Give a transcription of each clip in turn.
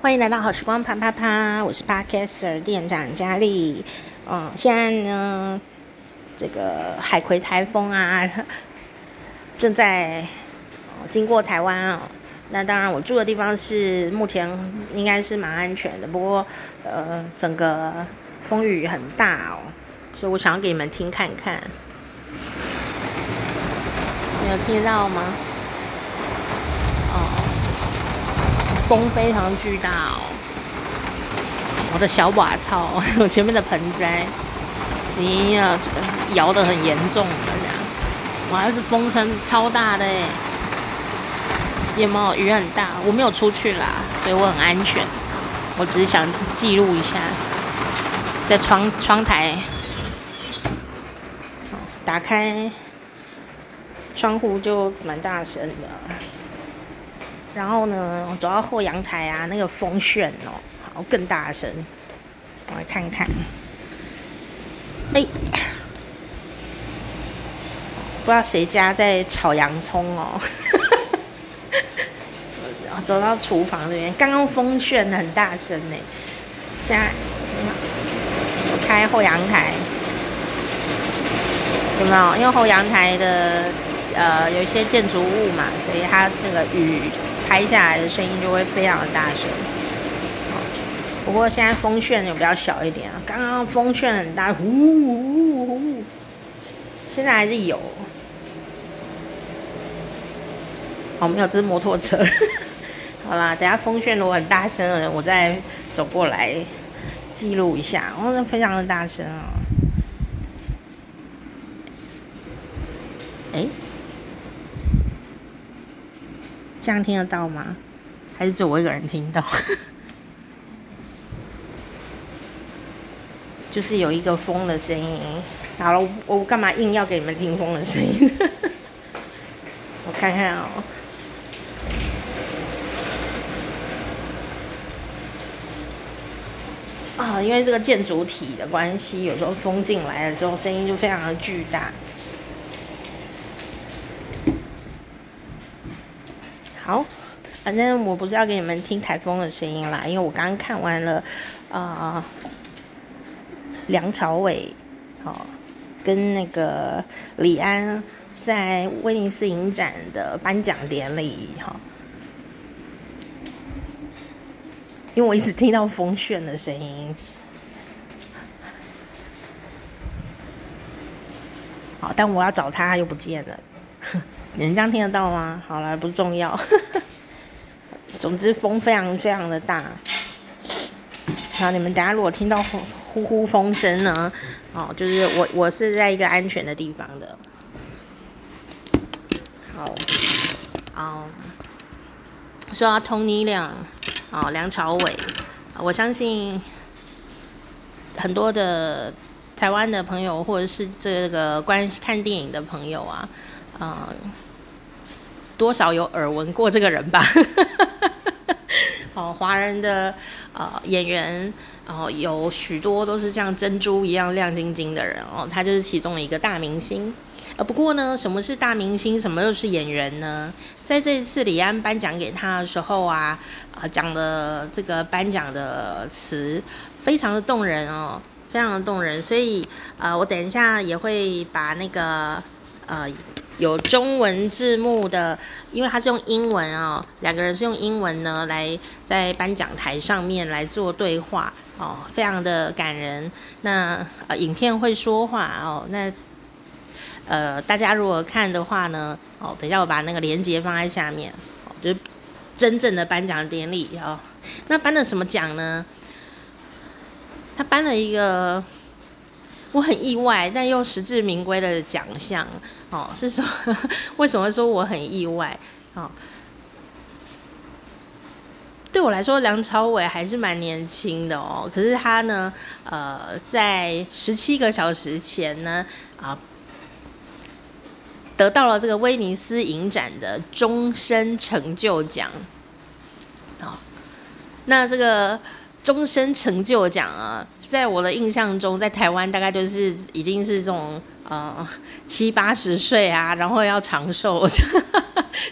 欢迎来到好时光啪啪啪，我是 Podcaster 店长佳丽。嗯，现在呢，这个海葵台风啊，正在经过台湾啊。那当然，我住的地方是目前应该是蛮安全的，不过呃，整个风雨很大哦，所以我想要给你们听看看。你有听到吗？风非常巨大哦！我的小瓦草，我前面的盆栽，你呀，摇得很严重的这样。哇，这风声超大的哎！有没有雨很大？我没有出去啦，所以我很安全。我只是想记录一下，在窗窗台，打开窗户就蛮大声的。然后呢，我走到后阳台啊，那个风旋哦，好更大声。我来看看，哎，不知道谁家在炒洋葱哦。走到厨房这边，刚刚风旋很大声呢。现在我开后阳台，有没有？因为后阳台的呃有一些建筑物嘛，所以它那个雨。拍下来的声音就会非常的大声。不过现在风旋有比较小一点啊。刚刚风旋很大，呼呼呼呼。现在还是有。哦，没有，这是摩托车。好啦，等下风旋如果很大声了，我再走过来记录一下。哦，那非常的大声啊。哎。这样听得到吗？还是只有我一个人听到？就是有一个风的声音。好了，我干嘛硬要给你们听风的声音？我看看哦。啊，因为这个建筑体的关系，有时候风进来的时候，声音就非常的巨大。好，反正我不是要给你们听台风的声音啦，因为我刚看完了，啊、梁朝伟，好、哦，跟那个李安在威尼斯影展的颁奖典礼，哈、哦，因为我一直听到风旋的声音，好，但我要找他，他又不见了。你们这样听得到吗？好了，不重要。总之风非常非常的大。好，你们等下如果听到呼呼呼风声呢？哦，就是我我是在一个安全的地方的。好，嗯，说到 Tony Leung，哦，梁朝伟，我相信很多的台湾的朋友或者是这个关看电影的朋友啊，嗯。多少有耳闻过这个人吧？哦，华人的呃演员，然后有许多都是像珍珠一样亮晶晶的人哦，他就是其中的一个大明星。呃，不过呢，什么是大明星？什么又是演员呢？在这一次李安颁奖给他的时候啊，呃，讲的这个颁奖的词非常的动人哦，非常的动人。所以呃，我等一下也会把那个呃。有中文字幕的，因为他是用英文哦，两个人是用英文呢来在颁奖台上面来做对话哦，非常的感人。那呃，影片会说话哦，那呃，大家如果看的话呢，哦，等一下我把那个链接放在下面，哦，就是真正的颁奖典礼哦。那颁了什么奖呢？他颁了一个。我很意外，但又实至名归的奖项哦，是说 为什么说我很意外？哦，对我来说，梁朝伟还是蛮年轻的哦。可是他呢，呃，在十七个小时前呢，啊、得到了这个威尼斯影展的终身成就奖。哦，那这个终身成就奖啊。在我的印象中，在台湾大概就是已经是这种呃七八十岁啊，然后要长寿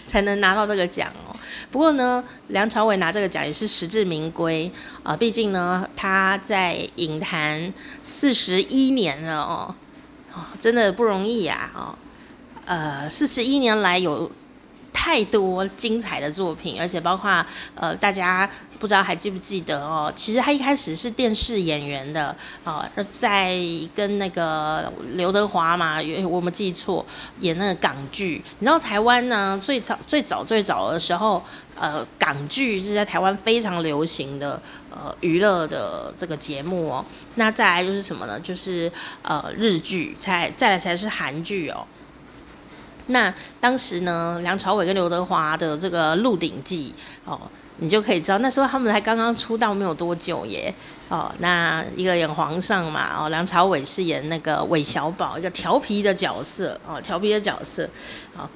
才能拿到这个奖哦。不过呢，梁朝伟拿这个奖也是实至名归啊，毕竟呢，他在影坛四十一年了哦，哦，真的不容易呀，哦，呃，四十一年来有。太多精彩的作品，而且包括呃，大家不知道还记不记得哦？其实他一开始是电视演员的哦，在跟那个刘德华嘛，我没记错，演那个港剧。你知道台湾呢，最早最早最早的时候，呃，港剧是在台湾非常流行的呃娱乐的这个节目哦。那再来就是什么呢？就是呃日剧，再再来才是韩剧哦。那当时呢，梁朝伟跟刘德华的这个《鹿鼎记》哦，你就可以知道那时候他们才刚刚出道没有多久耶哦。那一个演皇上嘛哦，梁朝伟是演那个韦小宝，一个调皮的角色哦，调皮的角色啊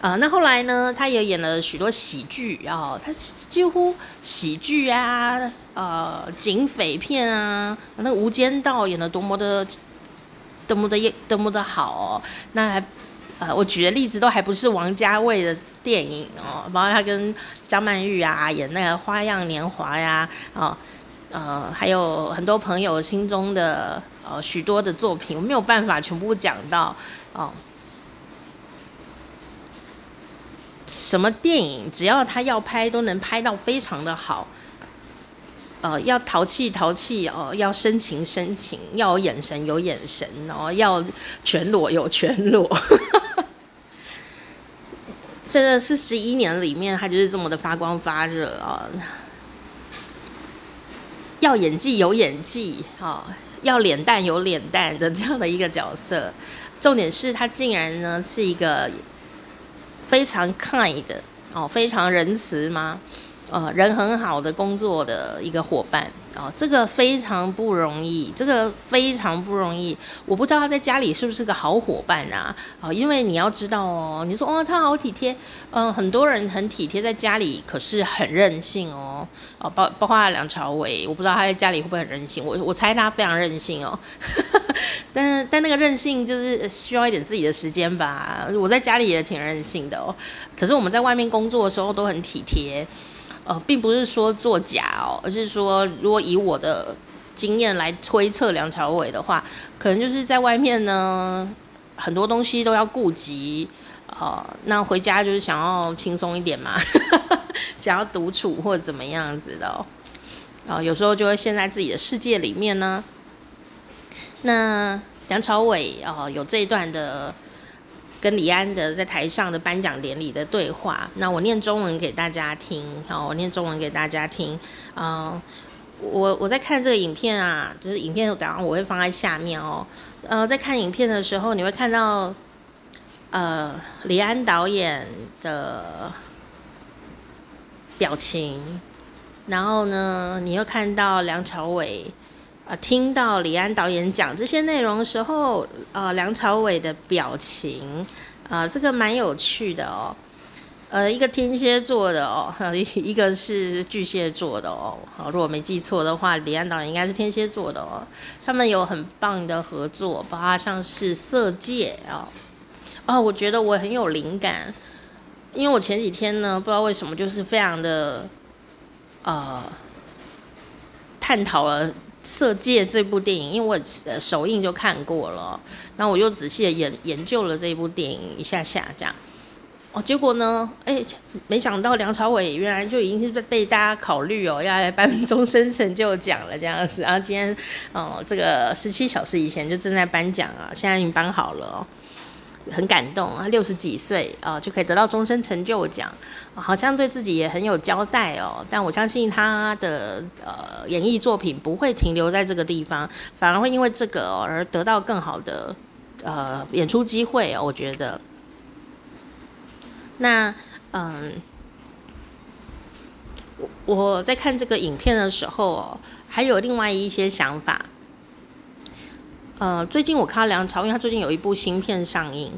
啊、呃。那后来呢，他也演了许多喜剧然哦，他几乎喜剧啊，呃，警匪片啊，那个《无间道》演得多么的多么的多么的好哦，那还。呃，我举的例子都还不是王家卫的电影哦，包括他跟张曼玉啊演那个《花样年华》呀，哦，呃，还有很多朋友心中的呃许多的作品，我没有办法全部讲到哦。什么电影只要他要拍，都能拍到非常的好。呃，要淘气淘气哦，要深情深情，要有眼神有眼神哦，要全裸有全裸。真的是十一年里面，他就是这么的发光发热啊、要演技有演技啊、哦，要脸蛋有脸蛋的这样的一个角色。重点是他竟然呢是一个非常 kind 的哦，非常仁慈吗？呃，人很好的工作的一个伙伴啊、哦，这个非常不容易，这个非常不容易。我不知道他在家里是不是个好伙伴啊？啊、哦，因为你要知道哦，你说哦，他好体贴，嗯、很多人很体贴，在家里可是很任性哦。哦，包包括梁朝伟，我不知道他在家里会不会很任性，我我猜他非常任性哦。但但那个任性就是需要一点自己的时间吧。我在家里也挺任性的哦，可是我们在外面工作的时候都很体贴。呃，并不是说作假哦，而是说，如果以我的经验来推测梁朝伟的话，可能就是在外面呢，很多东西都要顾及，呃，那回家就是想要轻松一点嘛，想要独处或者怎么样子的哦，呃，有时候就会陷在自己的世界里面呢。那梁朝伟哦，有这一段的。跟李安的在台上的颁奖典礼的对话，那我念中文给大家听，好，我念中文给大家听，嗯、我我在看这个影片啊，就是影片，等下我会放在下面哦，呃，在看影片的时候，你会看到，呃，李安导演的表情，然后呢，你会看到梁朝伟。啊，听到李安导演讲这些内容的时候，呃，梁朝伟的表情，啊、呃，这个蛮有趣的哦。呃，一个天蝎座的哦，一个是巨蟹座的哦。好，如果没记错的话，李安导演应该是天蝎座的哦。他们有很棒的合作，包括像是《色戒》啊。哦，我觉得我很有灵感，因为我前几天呢，不知道为什么就是非常的，呃，探讨了。《色戒》这部电影，因为我呃首映就看过了，然后我又仔细的研研究了这部电影一下下，这样哦，结果呢，哎，没想到梁朝伟原来就已经是被被大家考虑哦，要来颁终身成就奖了这样子，然后今天哦，这个十七小时以前就正在颁奖啊，现在已经颁好了哦。很感动啊，六十几岁啊、呃、就可以得到终身成就奖，好像对自己也很有交代哦。但我相信他的呃演艺作品不会停留在这个地方，反而会因为这个、而得到更好的呃演出机会哦。我觉得，那嗯，我我在看这个影片的时候，还有另外一些想法。呃，最近我看到梁朝伟，他最近有一部新片上映，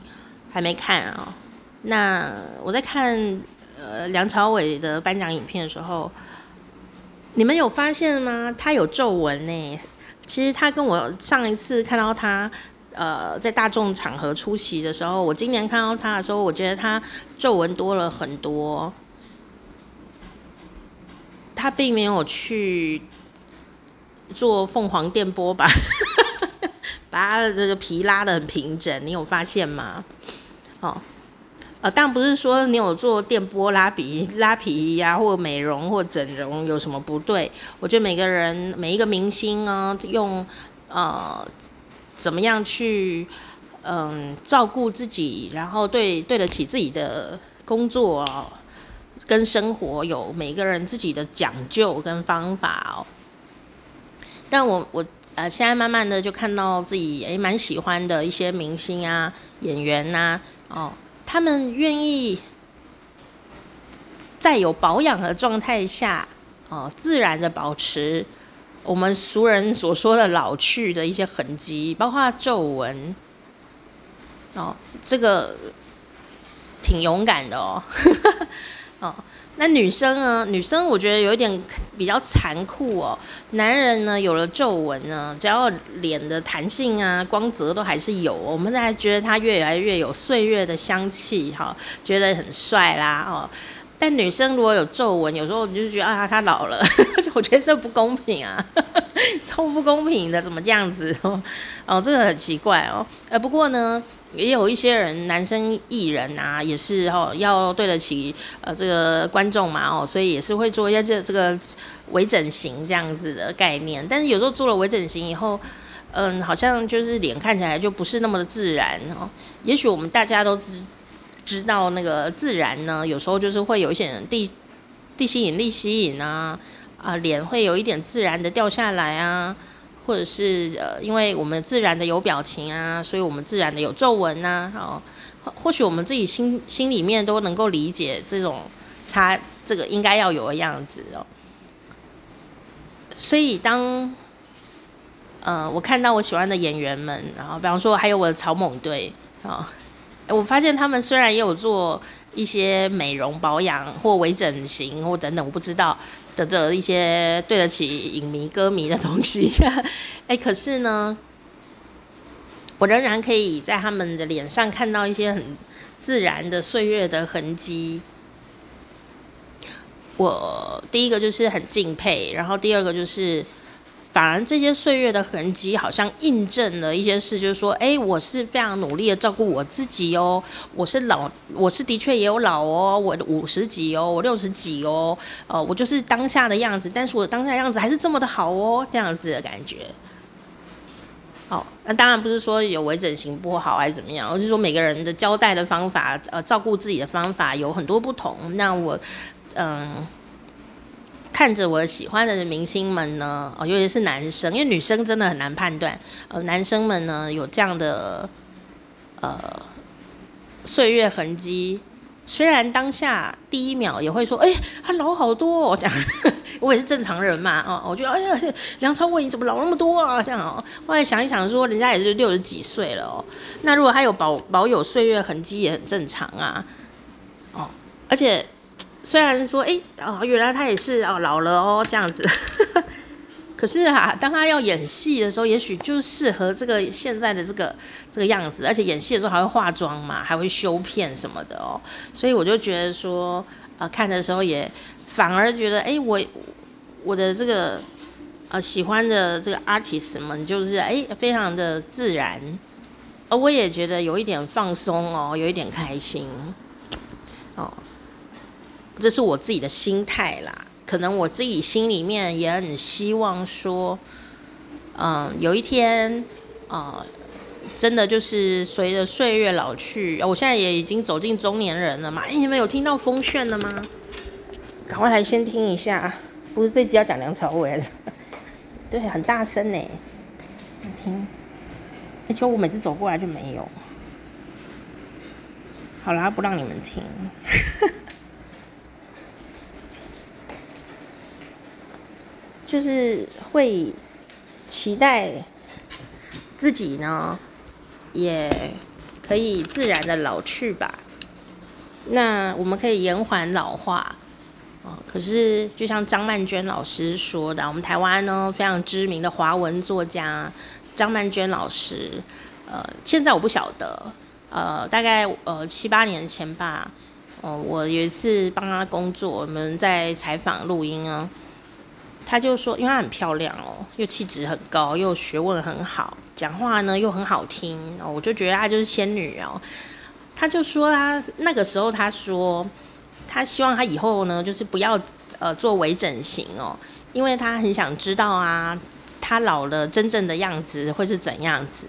还没看啊、哦。那我在看呃梁朝伟的颁奖影片的时候，你们有发现吗？他有皱纹呢。其实他跟我上一次看到他呃在大众场合出席的时候，我今年看到他的时候，我觉得他皱纹多了很多。他并没有去做凤凰电波吧，把他的这个皮拉得很平整，你有发现吗？哦，呃，但不是说你有做电波拉皮、拉皮呀、或美容或整容有什么不对。我觉得每个人每一个明星啊，用呃怎么样去嗯、照顾自己，然后对对得起自己的工作啊。跟生活有每个人自己的讲究跟方法哦，但我我呃现在慢慢的就看到自己诶蛮喜欢的一些明星啊演员呐、啊、哦，他们愿意在有保养的状态下哦，自然的保持我们俗人所说的老去的一些痕迹，包括皱纹哦，这个挺勇敢的哦。哦，那女生呢？女生我觉得有一点比较残酷哦。男人呢，有了皱纹呢，只要脸的弹性啊、光泽都还是有，我们才觉得他越来越有岁月的香气，哈，觉得很帅啦，哦。但女生如果有皱纹，有时候你就觉得啊，她老了，我觉得这不公平啊，超不公平的，怎么这样子？哦，哦，这个很奇怪哦。呃，不过呢。也有一些人，男生艺人啊，也是哦，要对得起呃这个观众嘛哦，所以也是会做一些这这个微整形这样子的概念。但是有时候做了微整形以后，嗯，好像就是脸看起来就不是那么的自然哦。也许我们大家都知知道那个自然呢，有时候就是会有一些地地心引力吸引啊啊，脸会有一点自然的掉下来啊。或者是呃，因为我们自然的有表情啊，所以我们自然的有皱纹呐，哦，或许我们自己心心里面都能够理解这种差，这个应该要有的样子哦。所以当呃我看到我喜欢的演员们，然后比方说还有我的草蜢队啊，我发现他们虽然也有做一些美容保养或微整形或等等，我不知道。的这一些对得起影迷歌迷的东西，哎，可是呢，我仍然可以在他们的脸上看到一些很自然的岁月的痕迹。我第一个就是很敬佩，然后第二个就是。反而这些岁月的痕迹，好像印证了一些事，就是说，哎，我是非常努力的照顾我自己哦，我是老，我是的确也有老哦，我五十几哦，我六十几哦，呃，我就是当下的样子，但是我当下样子还是这么的好哦，这样子的感觉。好，那当然不是说有微整形不好还是怎么样，我是说每个人的交代的方法，呃，照顾自己的方法有很多不同。那我，嗯。看着我喜欢的明星们呢，哦，尤其是男生，因为女生真的很难判断。呃，男生们呢有这样的呃岁月痕迹，虽然当下第一秒也会说，哎，他老好多哦，这样，我也是正常人嘛，哦，我觉得，哎呀，梁朝伟你怎么老那么多啊？这样哦，后来想一想说，人家也是六十几岁了哦，那如果他有保保有岁月痕迹也很正常啊，哦，而且。虽然说，哎，哦，原来他也是哦，老了哦，这样子。可是啊，当他要演戏的时候，也许就适合这个现在的这个这个样子，而且演戏的时候还会化妆嘛，还会修片什么的哦。所以我就觉得说，呃，看的时候也反而觉得，哎，我我的这个呃喜欢的这个 artist 们，就是哎非常的自然，而我也觉得有一点放松哦，有一点开心哦。这是我自己的心态啦，可能我自己心里面也很希望说，嗯，有一天，啊、呃，真的就是随着岁月老去，我现在也已经走进中年人了嘛。哎，你们有听到风炫了吗？赶快来先听一下，不是这集要讲梁朝伟还是？对，很大声呢，你听，而且我每次走过来就没有。好啦，不让你们听。就是会期待自己呢，也可以自然的老去吧。那我们可以延缓老化啊。可是就像张曼娟老师说的，我们台湾呢非常知名的华文作家张曼娟老师，呃，现在我不晓得，呃，大概呃七八年前吧，哦，我有一次帮他工作，我们在采访录音啊。他就说，因为她很漂亮哦，又气质很高，又学问很好，讲话呢又很好听哦，我就觉得她就是仙女哦。他就说他那个时候他说，他希望他以后呢就是不要呃做微整形哦，因为他很想知道啊，他老了真正的样子会是怎样子。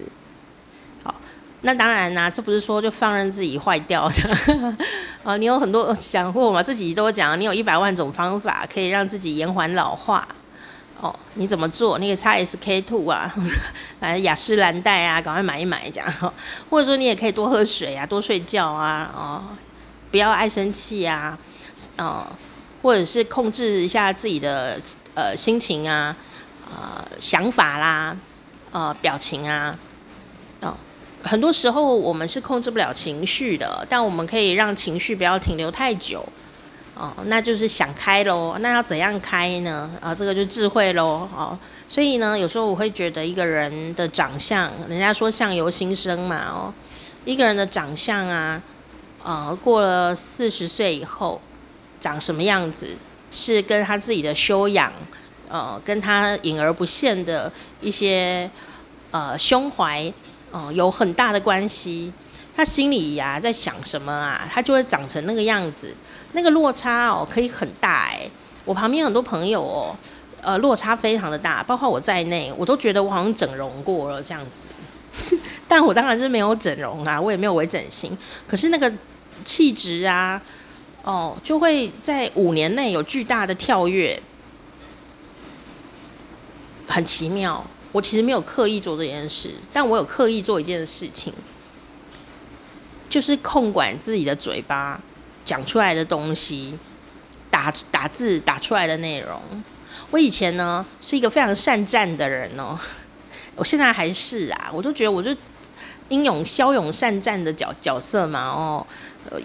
那当然啦，这不是说就放任自己坏掉的啊。你有很多想过吗？自己都讲，你有一百万种方法可以让自己延缓老化。哦，你怎么做？那个 XSK2 啊，来雅诗兰黛啊，赶快买一买这样。或者说你也可以多喝水啊，多睡觉啊，哦，不要爱生气啊，哦，或者是控制一下自己的呃心情啊，呃想法啦，呃表情啊，很多时候我们是控制不了情绪的，但我们可以让情绪不要停留太久。哦，那就是想开喽。那要怎样开呢？啊，这个就智慧喽。哦，所以呢，有时候我会觉得一个人的长相，人家说相由心生嘛。哦，一个人的长相啊，呃，过了四十岁以后，长什么样子，是跟他自己的修养，呃，跟他隐而不现的一些呃胸怀，呃，有很大的关系。他心里呀、在想什么啊，他就会长成那个样子。那个落差哦，可以很大哎。我旁边很多朋友哦，呃，落差非常的大，包括我在内，我都觉得我好像整容过了这样子。但我当然是没有整容啊，我也没有微整形。可是那个气质啊，哦，就会在五年内有巨大的跳跃，很奇妙。我其实没有刻意做这件事，但我有刻意做一件事情。就是控管自己的嘴巴，讲出来的东西，打打字打出来的内容。我以前呢是一个非常善战的人哦，我现在还是啊，我都觉得我就英勇骁勇善战的角角色嘛哦，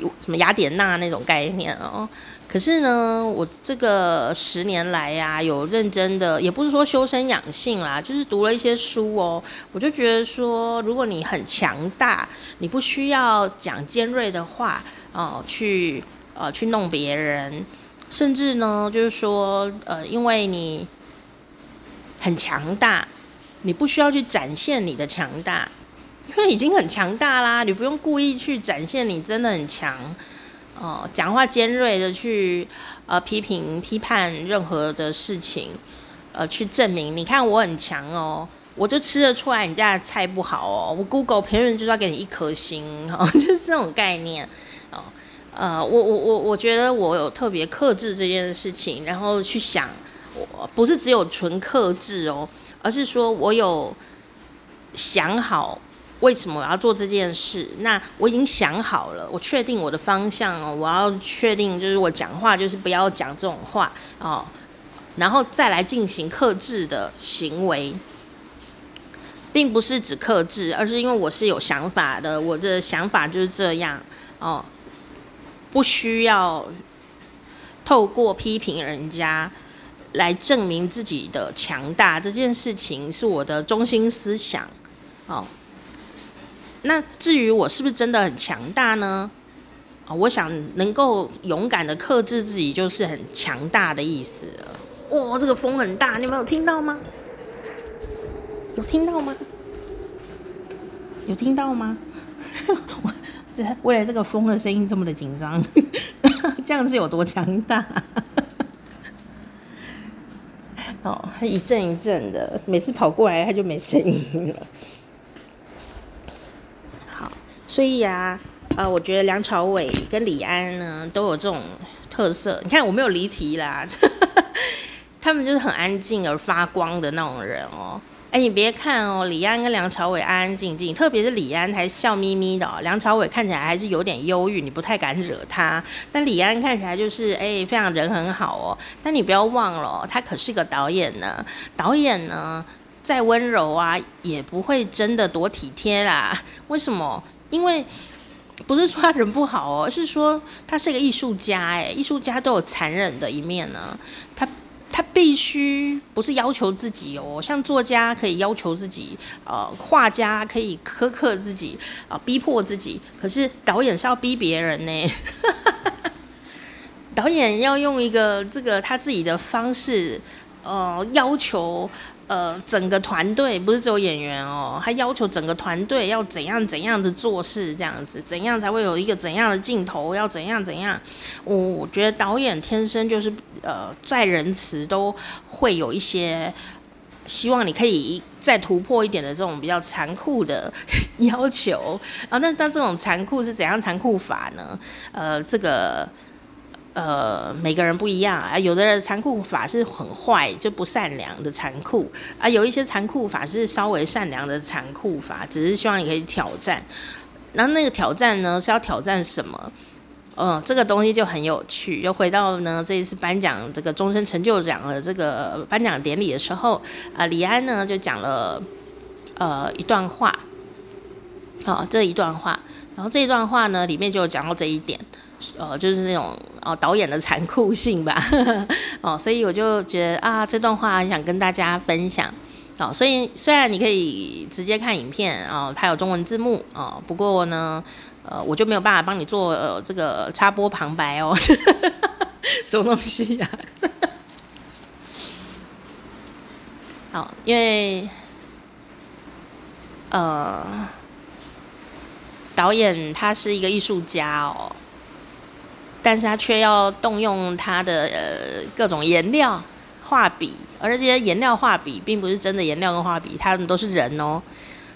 有什么雅典娜那种概念哦。可是呢，我这个十年来呀、有认真的，也不是说修身养性啦，就是读了一些书哦。我就觉得说，如果你很强大，你不需要讲尖锐的话哦，去呃去弄别人，甚至呢，就是说呃，因为你很强大，你不需要去展现你的强大，因为已经很强大啦，你不用故意去展现你真的很强。哦，讲话尖锐的去呃批评批判任何的事情，呃去证明你看我很强哦，我就吃得出来你家的菜不好哦，我 Google 评论就是要给你一颗星哦，就是这种概念哦。呃，我我我我觉得我有特别克制这件事情，然后去想，我不是只有纯克制哦，而是说我有想好。为什么我要做这件事？那我已经想好了，我确定我的方向哦，我要确定就是我讲话就是不要讲这种话哦，然后再来进行克制的行为，并不是指克制，而是因为我是有想法的，我的想法就是这样哦，不需要透过批评人家来证明自己的强大，这件事情是我的中心思想哦。那至于我是不是真的很强大呢？啊，我想能够勇敢的克制自己，就是很强大的意思了。哇，这个风很大，你们有听到吗？有听到吗？有听到吗？我这为了这个风的声音这么的紧张，这样子有多强大？哦，它一阵一阵的，每次跑过来它就没声音了。所以啊，呃，我觉得梁朝伟跟李安呢都有这种特色。你看我没有离题啦，他们就是很安静而发光的那种人哦。哎，你别看哦，李安跟梁朝伟安安静静，特别是李安还笑眯眯的哦，梁朝伟看起来还是有点忧郁，你不太敢惹他。但李安看起来就是哎，非常人很好哦。但你不要忘了，他可是个导演呢。导演呢再温柔啊，也不会真的多体贴啦。为什么？因为不是说他人不好哦，而是说他是一个艺术家哎，艺术家都有残忍的一面呢。他他必须不是要求自己哦，像作家可以要求自己，呃，画家可以苛刻自己啊，逼迫自己。可是导演是要逼别人呢，导演要用一个这个他自己的方式呃要求呃整个团队不是只有演员哦，他要求整个团队要怎样怎样的做事，这样子怎样才会有一个怎样的镜头，要怎样怎样。我觉得导演天生就是呃在仁慈都会有一些。希望你可以再突破一点的这种比较残酷的 要求啊，那但这种残酷是怎样残酷法呢？呃，这个呃每个人不一样啊，有的人残酷法是很坏就不善良的残酷啊，有一些残酷法是稍微善良的残酷法，只是希望你可以挑战。那那个挑战呢是要挑战什么？嗯，这个东西就很有趣。又回到呢，这一次颁奖这个终身成就奖的这个颁奖典礼的时候，啊、李安呢就讲了呃一段话，好、哦，这一段话，然后这一段话呢里面就讲到这一点，呃，就是那种哦导演的残酷性吧，哦，所以我就觉得啊，这段话想跟大家分享。哦，所以虽然你可以直接看影片哦，它有中文字幕哦，不过呢。呃，我就没有办法帮你做呃这个插播旁白哦，什么东西呀、啊？好，因为呃，导演他是一个艺术家哦，但是他却要动用他的呃各种颜料、画笔，而这些颜料、画笔并不是真的颜料跟画笔，他们都是人哦，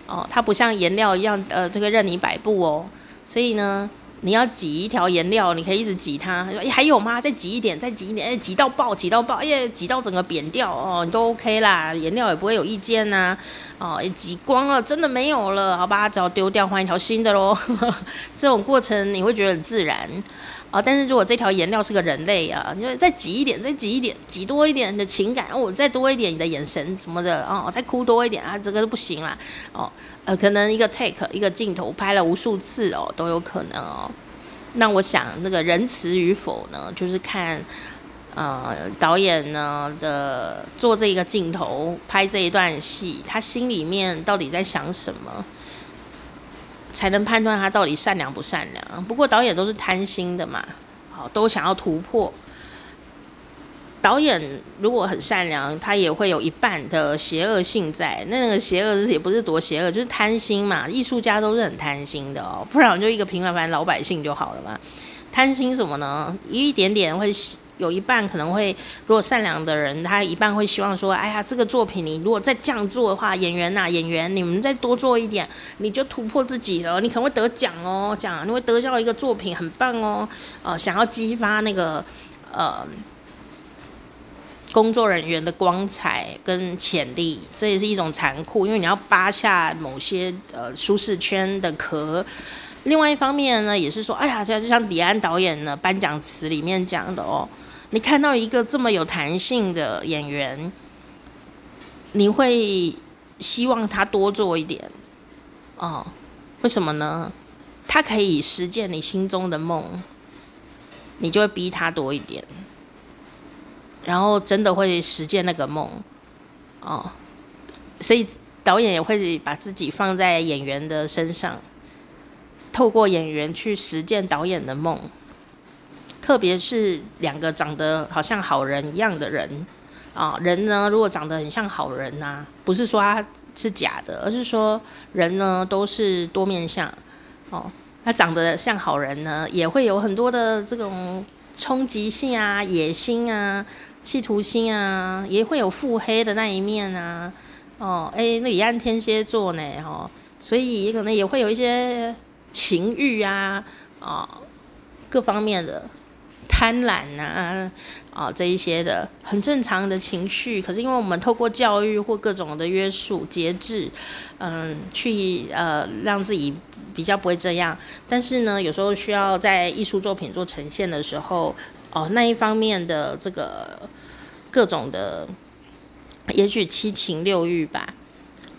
哦，它不像颜料一样，呃，这个任你摆布哦。所以呢，你要挤一条颜料，你可以一直挤它。说，哎，还有吗？再挤一点，再挤一点，哎，挤到爆，挤到爆，哎，挤到整个扁掉哦，你都 OK 啦，颜料也不会有意见呐、啊。哦，挤光了，真的没有了，好吧，只要丢掉，换一条新的喽。这种过程你会觉得很自然。啊！但是如果这条颜料是个人类啊，你就再挤一点，再挤一点，挤多一点你的情感哦，再多一点你的眼神什么的哦，再哭多一点啊，这个是不行啦哦。呃，可能一个 take 一个镜头拍了无数次哦，都有可能哦。那我想那个仁慈与否呢，就是看呃导演呢的做这个镜头拍这一段戏，他心里面到底在想什么？才能判断他到底善良不善良。不过导演都是贪心的嘛，好，都想要突破。导演如果很善良，他也会有一半的邪恶性在。那那个邪恶也不是多邪恶，就是贪心嘛。艺术家都是很贪心的哦，不然就一个平凡凡老百姓就好了嘛。贪心什么呢？一点点会。有一半可能会，如果善良的人，他一半会希望说，哎呀，这个作品你如果再这样做的话，演员呐、演员你们再多做一点，你就突破自己了，你可能会得奖哦，奖你会得到一个作品很棒哦，呃，想要激发那个呃工作人员的光彩跟潜力，这也是一种残酷，因为你要扒下某些呃舒适圈的壳。另外一方面呢，也是说，哎呀，这样就像李安导演呢颁奖词里面讲的哦。你看到一个这么有弹性的演员，你会希望他多做一点哦？为什么呢？他可以实践你心中的梦，你就会逼他多一点，然后真的会实践那个梦哦。所以导演也会把自己放在演员的身上，透过演员去实践导演的梦。特别是两个长得好像好人一样的人啊，人呢，如果长得很像好人呐、不是说他是假的，而是说人呢都是多面相哦。他长得像好人呢，也会有很多的这种冲击性啊、野心啊、企图心啊，也会有腹黑的那一面啊。哦，哎，那李安天蝎座呢，哦，所以可能也会有一些情欲，啊、哦，各方面的。贪婪呐、啊，啊，这一些的很正常的情绪，可是因为我们透过教育或各种的约束、节制，嗯，去呃让自己比较不会这样。但是呢，有时候需要在艺术作品做呈现的时候，哦，那一方面的这个各种的，也许七情六欲吧，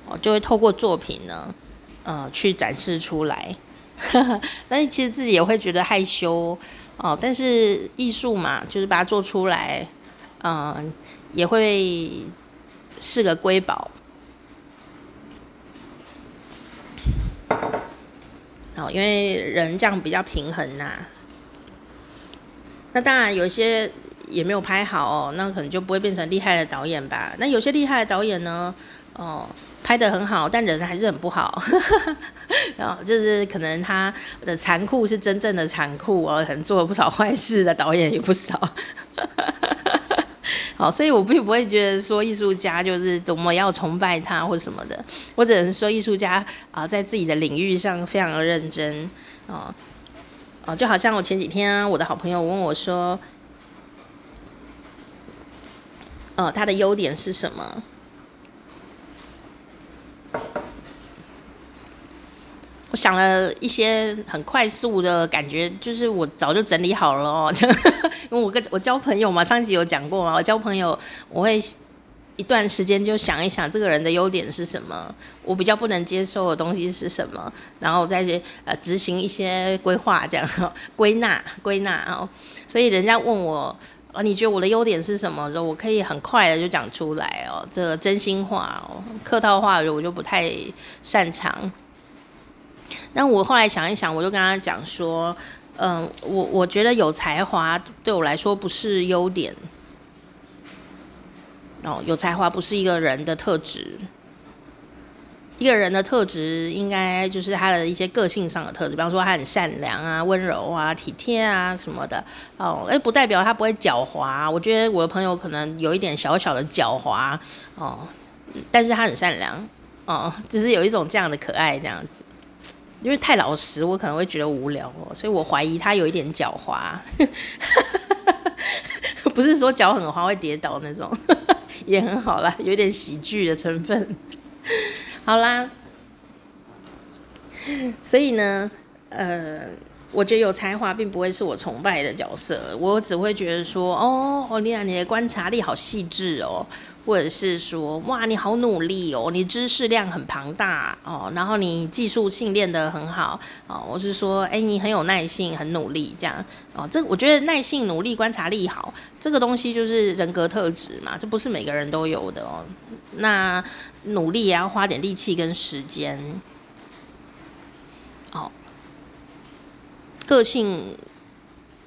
哦，就会透过作品呢，呃，去展示出来。但是其实自己也会觉得害羞。哦，但是艺术嘛，就是把它做出来，嗯、也会是个瑰宝。哦，因为人这样比较平衡呐、那当然有些也没有拍好哦，那可能就不会变成厉害的导演吧。那有些厉害的导演呢，哦，拍得很好，但人还是很不好。然 后就是可能他的残酷是真正的残酷哦，可能做了不少坏事的导演也不少。好，所以我并不会觉得说艺术家就是多么要崇拜他或什么的，我只能说艺术家啊，在自己的领域上非常的认真哦。哦，就好像我前几天啊，我的好朋友问我说，哦，他的优点是什么？我想了一些很快速的感觉，就是我早就整理好了哦，因为我跟我交朋友嘛，上一集有讲过嘛，我交朋友我会一段时间就想一想这个人的优点是什么，我比较不能接受的东西是什么，然后再去呃执行一些规划，这样归纳归纳哦。所以人家问我啊，你觉得我的优点是什么？时候我可以很快的就讲出来哦，这个真心话哦，客套话我就不太擅长。那我后来想一想，我就跟他讲说，嗯，我我觉得有才华对我来说不是优点，哦，有才华不是一个人的特质，一个人的特质应该就是他的一些个性上的特质，比方说他很善良啊、温柔啊、体贴啊什么的，哦，诶，不代表他不会狡猾。我觉得我的朋友可能有一点小小的狡猾，哦，但是他很善良，哦，就是有一种这样的可爱这样子。因为太老实，我可能会觉得无聊哦，所以我怀疑他有一点狡猾，不是说脚很滑会跌倒那种，也很好啦，有点喜剧的成分。好啦，所以呢，呃，我觉得有才华并不会是我崇拜的角色，我只会觉得说，哦，欧丽亚，你的观察力好细致哦。或者是说，哇，你好努力哦，你知识量很庞大哦，然后你技术性练得很好哦。我是说，哎，你很有耐性，很努力这样哦。这我觉得耐性、努力、观察力好，这个东西就是人格特质嘛，这不是每个人都有的哦。那努力也要花点力气跟时间哦，个性。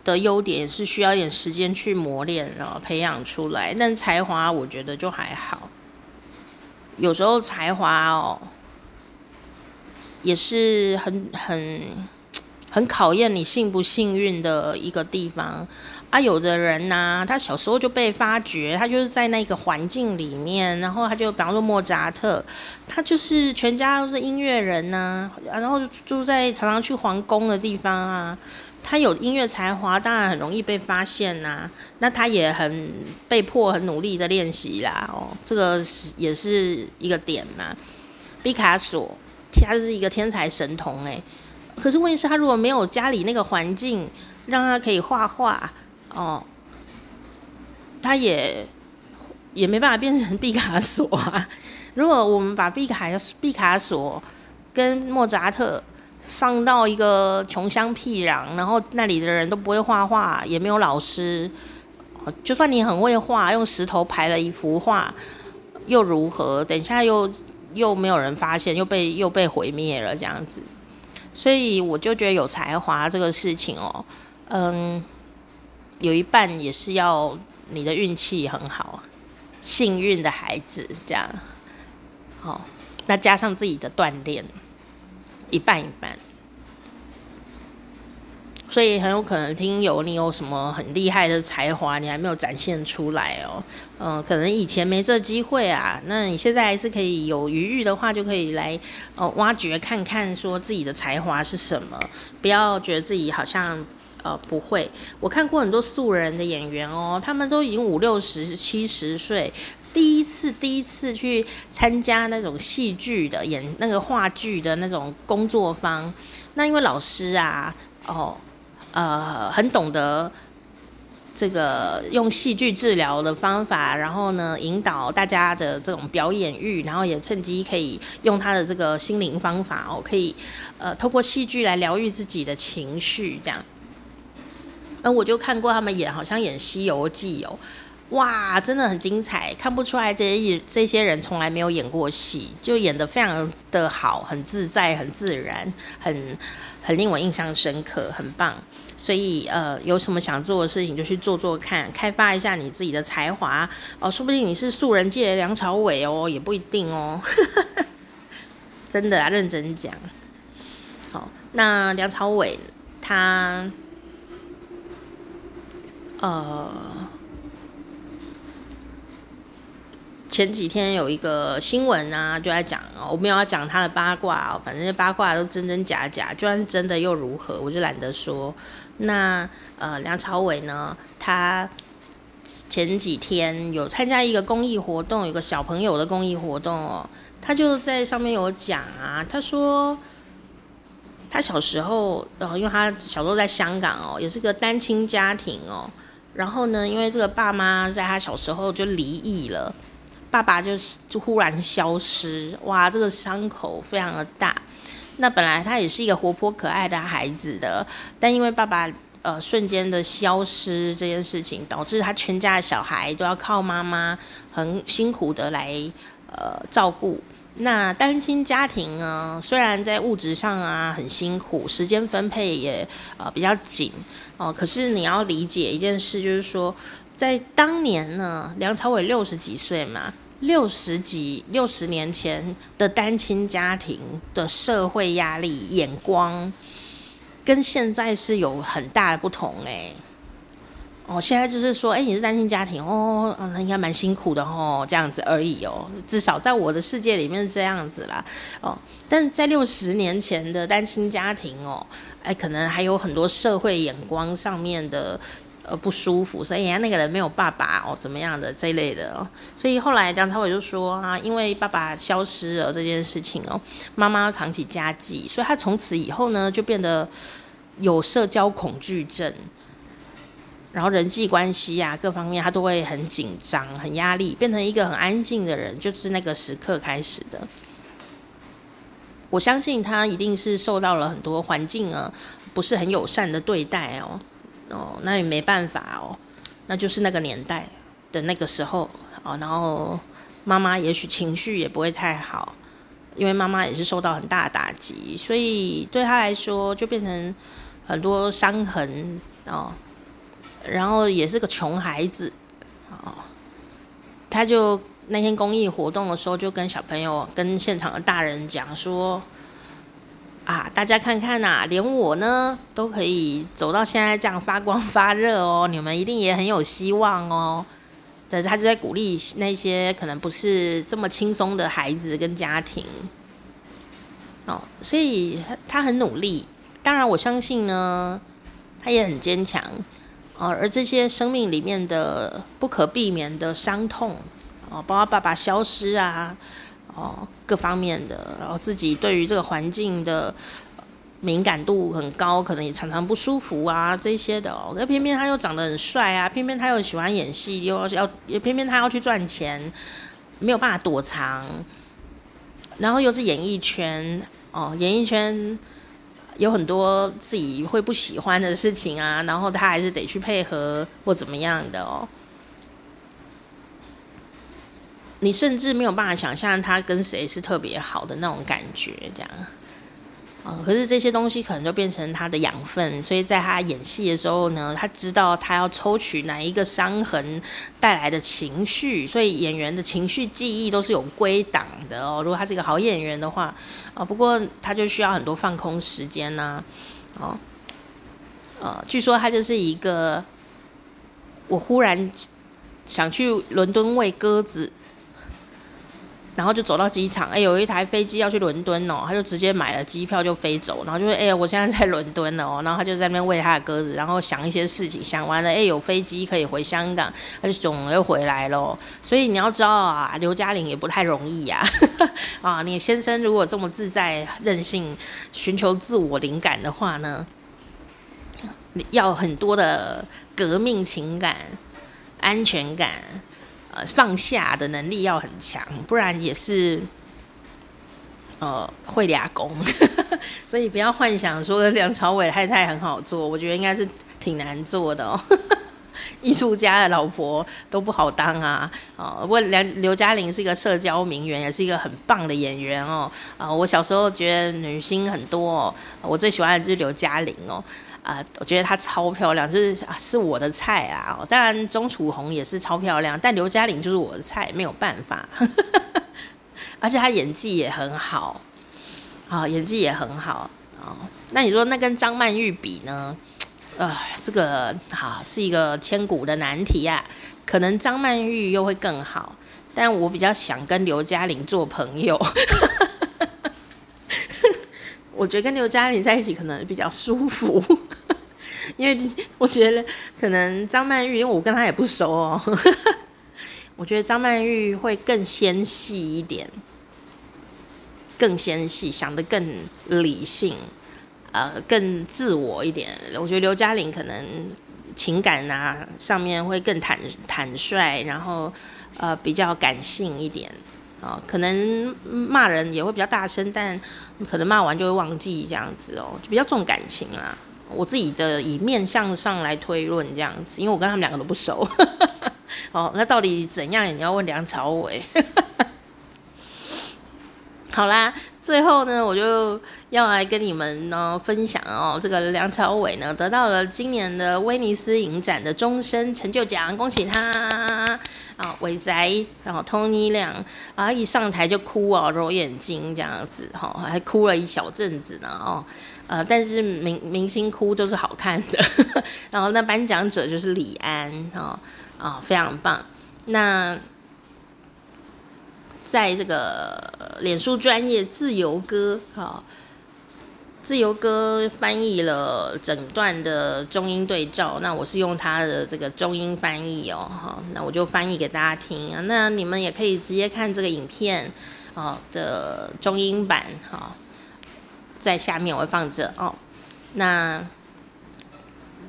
的优点是需要一点时间去磨练，然后培养出来。但才华我觉得就还好，有时候才华哦，也是很很很考验你幸不幸运的一个地方啊。有的人呢、他小时候就被发掘，他就是在那个环境里面，然后他就比方说莫扎特，他就是全家都是音乐人呐、然后住在常常去皇宫的地方啊。他有音乐才华，当然很容易被发现呐、那他也很被迫很努力的练习啦。哦，这个是也是一个点嘛。毕卡索，他是一个天才神童哎。可是问题是，他如果没有家里那个环境让他可以画画哦，他也也没办法变成毕卡索啊。如果我们把毕卡毕卡索跟莫扎特。放到一个穷乡僻壤，然后那里的人都不会画画，也没有老师。就算你很会画，用石头排了一幅画，又如何？等一下又又没有人发现，又被又被毁灭了这样子。所以我就觉得有才华这个事情哦，嗯，有一半也是要你的运气很好，幸运的孩子这样。好，那加上自己的锻炼。一半一半，所以很有可能听友你有什么很厉害的才华，你还没有展现出来哦。嗯，可能以前没这机会啊，那你现在还是可以有余裕的话，就可以来呃挖掘看看，说自己的才华是什么，不要觉得自己好像呃不会。我看过很多素人的演员哦，他们都已经五六十、七十岁。第一次，第一次去参加那种戏剧的演那个话剧的那种工作坊，那因为老师啊，哦，呃，很懂得这个用戏剧治疗的方法，然后呢，引导大家的这种表演欲，然后也趁机可以用他的这个心灵方法哦，可以呃透过戏剧来疗愈自己的情绪，这样。那我就看过他们演，好像演《西游记》哦。哇，真的很精彩，看不出来这些这些人从来没有演过戏，就演得非常的好，很自在，很自然，很很令我印象深刻，很棒。所以呃，有什么想做的事情就去做做看，开发一下你自己的才华哦，说不定你是素人界的梁朝伟哦，也不一定哦。真的啊，认真讲。好，那梁朝伟他呃。前几天有一个新闻啊，就在讲哦，我没有要讲他的八卦哦，反正八卦都真真假假，就算是真的又如何，我就懒得说。那呃，梁朝伟呢，他前几天有参加一个公益活动，有个小朋友的公益活动哦，他就在上面有讲啊，他说他小时候，然后因为他小时候在香港哦，也是个单亲家庭哦，然后呢，因为这个爸妈在他小时候就离异了。爸爸就就忽然消失，哇，这个伤口非常的大。那本来他也是一个活泼可爱的孩子的，但因为爸爸呃瞬间的消失这件事情，导致他全家的小孩都要靠妈妈很辛苦的来呃照顾。那单亲家庭呢，虽然在物质上啊很辛苦，时间分配也呃比较紧哦，可是你要理解一件事，就是说。在当年呢，梁朝伟六十几岁嘛，六十几六十年前的单亲家庭的社会压力眼光，跟现在是有很大的不同哎、欸。哦，现在就是说，哎、你是单亲家庭哦，那应该蛮辛苦的哦，这样子而已哦。至少在我的世界里面是这样子啦。哦，但是在六十年前的单亲家庭哦，哎，可能还有很多社会眼光上面的。呃，不舒服，所以人家那个人没有爸爸哦，怎么样的这一类的哦，所以后来梁朝伟就说啊，因为爸爸消失了这件事情哦，妈妈扛起家计，所以他从此以后呢，就变得有社交恐惧症，然后人际关系啊各方面他都会很紧张、很压力，变成一个很安静的人，就是那个时刻开始的。我相信他一定是受到了很多环境啊不是很友善的对待哦。哦，那也没办法哦，那就是那个年代的那个时候哦，然后妈妈也许情绪也不会太好，因为妈妈也是受到很大的打击，所以对他来说就变成很多伤痕哦，然后也是个穷孩子哦，他就那天公益活动的时候就跟小朋友跟现场的大人讲说。啊，大家看看呐、连我呢都可以走到现在这样发光发热哦，你们一定也很有希望哦。但是他就在鼓励那些可能不是这么轻松的孩子跟家庭哦，所以他很努力。当然，我相信呢，他也很坚强哦。而这些生命里面的不可避免的伤痛哦，包括爸爸消失啊。哦，各方面的，然后自己对于这个环境的敏感度很高，可能也常常不舒服啊，这些的哦。那偏偏他又长得很帅啊，偏偏他又喜欢演戏，又要也偏偏他要去赚钱，没有办法躲藏。然后又是演艺圈哦，演艺圈有很多自己会不喜欢的事情啊，然后他还是得去配合或怎么样的哦。你甚至没有办法想象他跟谁是特别好的那种感觉，这样，啊，可是这些东西可能就变成他的养分，所以在他演戏的时候呢，他知道他要抽取哪一个伤痕带来的情绪，所以演员的情绪记忆都是有归档的哦。如果他是一个好演员的话，啊，不过他就需要很多放空时间呐，哦，呃，据说他就是一个，我忽然想去伦敦喂鸽子。然后就走到机场，哎，有一台飞机要去伦敦哦，他就直接买了机票就飞走，然后就说，哎，我现在在伦敦了哦，然后他就在那边喂他的鸽子，然后想一些事情，想完了，哎，有飞机可以回香港，他就总又回来了。所以你要知道啊，刘嘉玲也不太容易呀，啊，你先生如果这么自在、任性、寻求自我灵感的话呢，要很多的革命情感、安全感。放下的能力要很强，不然也是，呃，会俩工。所以不要幻想说梁朝伟太太很好做，我觉得应该是挺难做的哦。艺术家的老婆都不好当啊。哦，不过梁刘嘉玲是一个社交名媛，也是一个很棒的演员哦。啊，我小时候觉得女星很多哦，我最喜欢的就是刘嘉玲哦。啊，我觉得她超漂亮，就是啊，是我的菜啊。当然钟楚红也是超漂亮，但刘嘉玲就是我的菜，没有办法。而且她演技也很好，啊，演技也很好。哦，那你说那跟张曼玉比呢？呃，这个啊是一个千古的难题啊。可能张曼玉又会更好，但我比较想跟刘嘉玲做朋友。我觉得跟刘嘉玲在一起可能比较舒服，因为我觉得可能张曼玉，因为我跟她也不熟哦。我觉得张曼玉会更纤细一点。更纤细，想得更理性，呃，更自我一点。我觉得刘嘉玲可能情感啊上面会更坦坦率，然后呃比较感性一点哦、可能骂人也会比较大声，但可能骂完就会忘记这样子哦，就比较重感情啦。我自己的以面相上来推论这样子，因为我跟他们两个都不熟。哦，那到底怎样？你要问梁朝伟。好啦，最后呢，我就要来跟你们呢分享哦，这个梁朝伟呢得到了今年的威尼斯影展的终身成就奖，恭喜他啊！伟仔，然后 Tony 亮啊，一上台就哭啊，揉眼睛这样子哈，还哭了一小阵子呢哦，呃，但是明明星哭都是好看的，然后那颁奖者就是李安哦，啊，非常棒，那。在这个脸书专业自由歌，哈，自由歌翻译了整段的中英对照，那我是用他的这个中英翻译哦，哈，那我就翻译给大家听啊，那你们也可以直接看这个影片哦的中英版，哈，在下面我会放着哦。那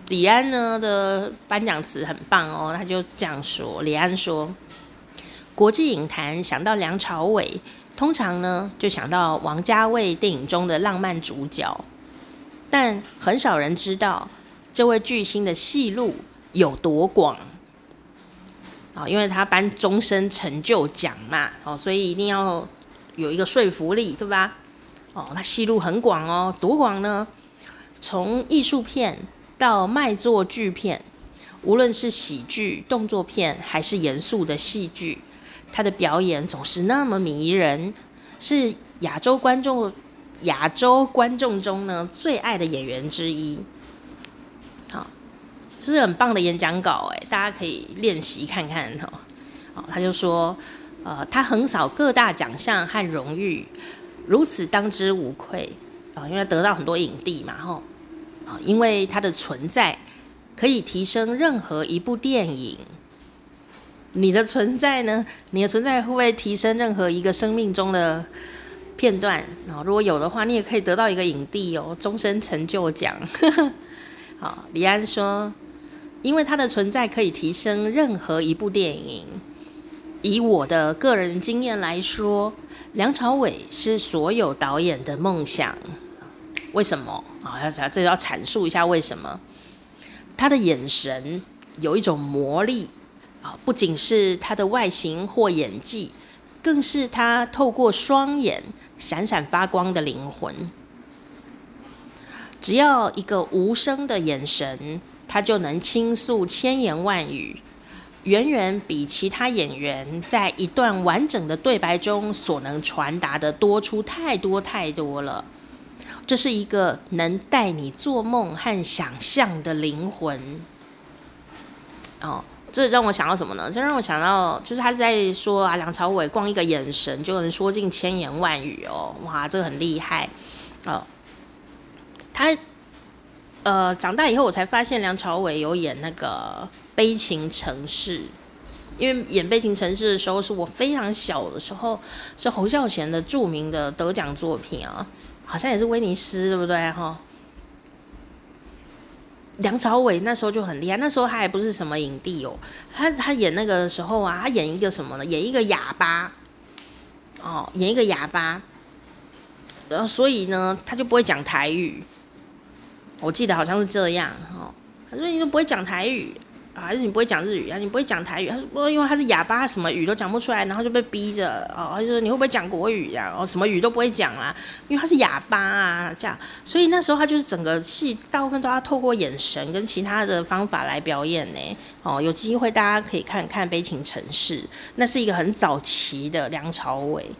李安呢的颁奖词很棒哦，他就这样说，李安说。国际影坛想到梁朝伟，通常呢就想到王家卫电影中的浪漫主角，但很少人知道这位巨星的戏路有多广啊！因为他颁终身成就奖嘛，哦，所以一定要有一个说服力，对吧？哦，他戏路很广哦，多广呢？从艺术片到卖座巨片，无论是喜剧、动作片还是严肃的戏剧。他的表演总是那么迷人，是亚洲观众亚洲观众中呢最爱的演员之一。好，这是很棒的演讲稿哎，大家可以练习看看哈。好，他就说，呃，他横扫各大奖项和荣誉，如此当之无愧啊，因为得到很多影帝嘛吼啊，因为他的存在可以提升任何一部电影。你的存在呢？你的存在会不会提升任何一个生命中的片段？啊，如果有的话，你也可以得到一个影帝哦，终身成就奖。好，李安说，因为他的存在可以提升任何一部电影。以我的个人经验来说，梁朝伟是所有导演的梦想。为什么？啊，要这要阐述一下为什么？他的眼神有一种魔力。不仅是他的外形或演技，更是他透过双眼闪闪发光的灵魂。只要一个无声的眼神，他就能倾诉千言万语，远远比其他演员在一段完整的对白中所能传达的多出太多太多了。这是一个能带你做梦和想象的灵魂。哦。这让我想到什么呢？这让我想到，就是他在说啊，梁朝伟光一个眼神就能说尽千言万语哦，哇，这个很厉害哦。他呃长大以后，我才发现梁朝伟有演那个《悲情城市》，因为演《悲情城市》的时候是我非常小的时候，是侯孝贤的著名的得奖作品啊，好像也是威尼斯，对不对哈？梁朝伟那时候就很厉害，那时候他还不是什么影帝哦，他他演那个时候啊，他演一个什么呢？演一个哑巴，哦，演一个哑巴，然后所以呢，他就不会讲台语，我记得好像是这样哦。他说你都不会讲台语，还是你不会讲日语啊？你不会讲台语？他说，因为他是哑巴，什么语都讲不出来，然后就被逼着哦。他就说你会不会讲国语呀？哦，什么语都不会讲啦，因为他是哑巴啊，这样。所以那时候他就是整个戏大部分都要透过眼神跟其他的方法来表演呢。哦，有机会大家可以看看《悲情城市》，那是一个很早期的梁朝伟。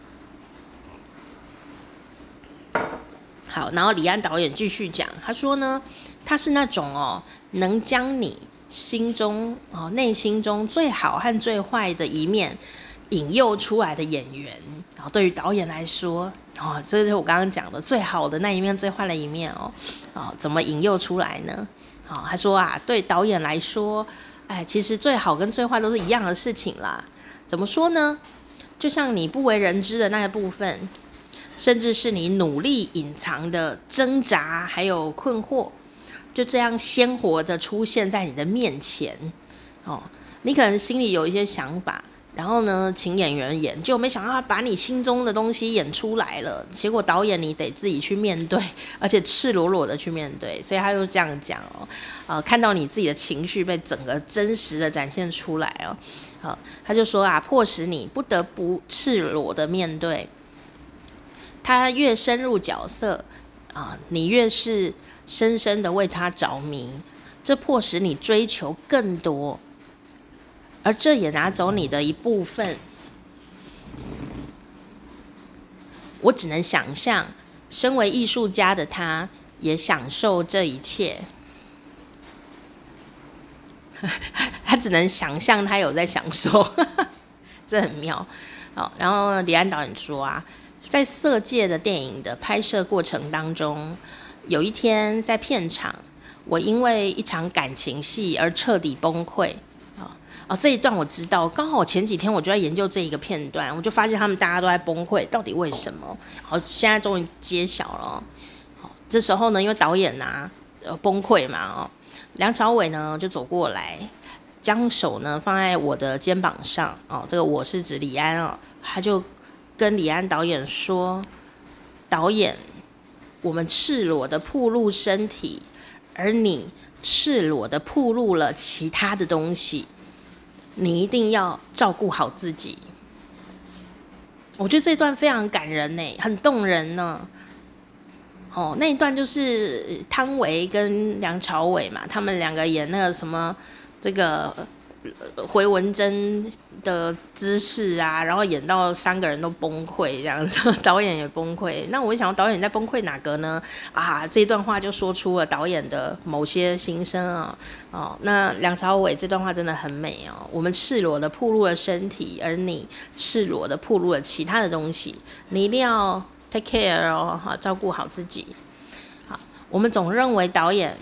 好，然后李安导演继续讲，他说呢，他是那种哦，能将你心中哦内心中最好和最坏的一面引诱出来的演员。然后对于导演来说，哦，这就是我刚刚讲的最好的那一面，最坏的一面哦，哦，怎么引诱出来呢？哦，他说啊，对导演来说，哎，其实最好跟最坏都是一样的事情啦。怎么说呢？就像你不为人知的那一部分。甚至是你努力隐藏的挣扎，还有困惑，就这样鲜活的出现在你的面前。哦，你可能心里有一些想法，然后呢，请演员演，就没想到他把你心中的东西演出来了。结果导演你得自己去面对，而且赤裸裸的去面对。所以他就这样讲哦，呃，看到你自己的情绪被整个真实的展现出来哦，好，他就说啊，迫使你不得不赤裸的面对。他越深入角色，啊，你越是深深的为他着迷，这迫使你追求更多，而这也拿走你的一部分。我只能想象，身为艺术家的他，也享受这一切。他只能想象他有在享受，这很妙。好，然后李安导演说啊。在《色戒》的电影的拍摄过程当中，有一天在片场，我因为一场感情戏而彻底崩溃。啊啊，这一段我知道，刚好前几天我就在研究这一个片段，我就发现他们大家都在崩溃，到底为什么？好，现在终于揭晓了。好，这时候呢，因为导演呐，呃，崩溃嘛，哦，梁朝伟呢就走过来，将手呢放在我的肩膀上，哦，这个我是指李安哦，他就。跟李安导演说：“导演，我们赤裸的暴露身体，而你赤裸的暴露了其他的东西，你一定要照顾好自己。”我觉得这段非常感人呢，很动人呢。哦，那一段就是汤唯跟梁朝伟嘛，他们两个演那个什么这个。回文针的姿势啊，然后演到三个人都崩溃这样子，导演也崩溃。那我想，导演在崩溃哪个呢？啊，这段话就说出了导演的某些心声啊。哦，那梁朝伟这段话真的很美哦。我们赤裸的暴露了身体，而你赤裸的暴露了其他的东西。你一定要 take care 哦，好，照顾好自己。好，我们总认为导演。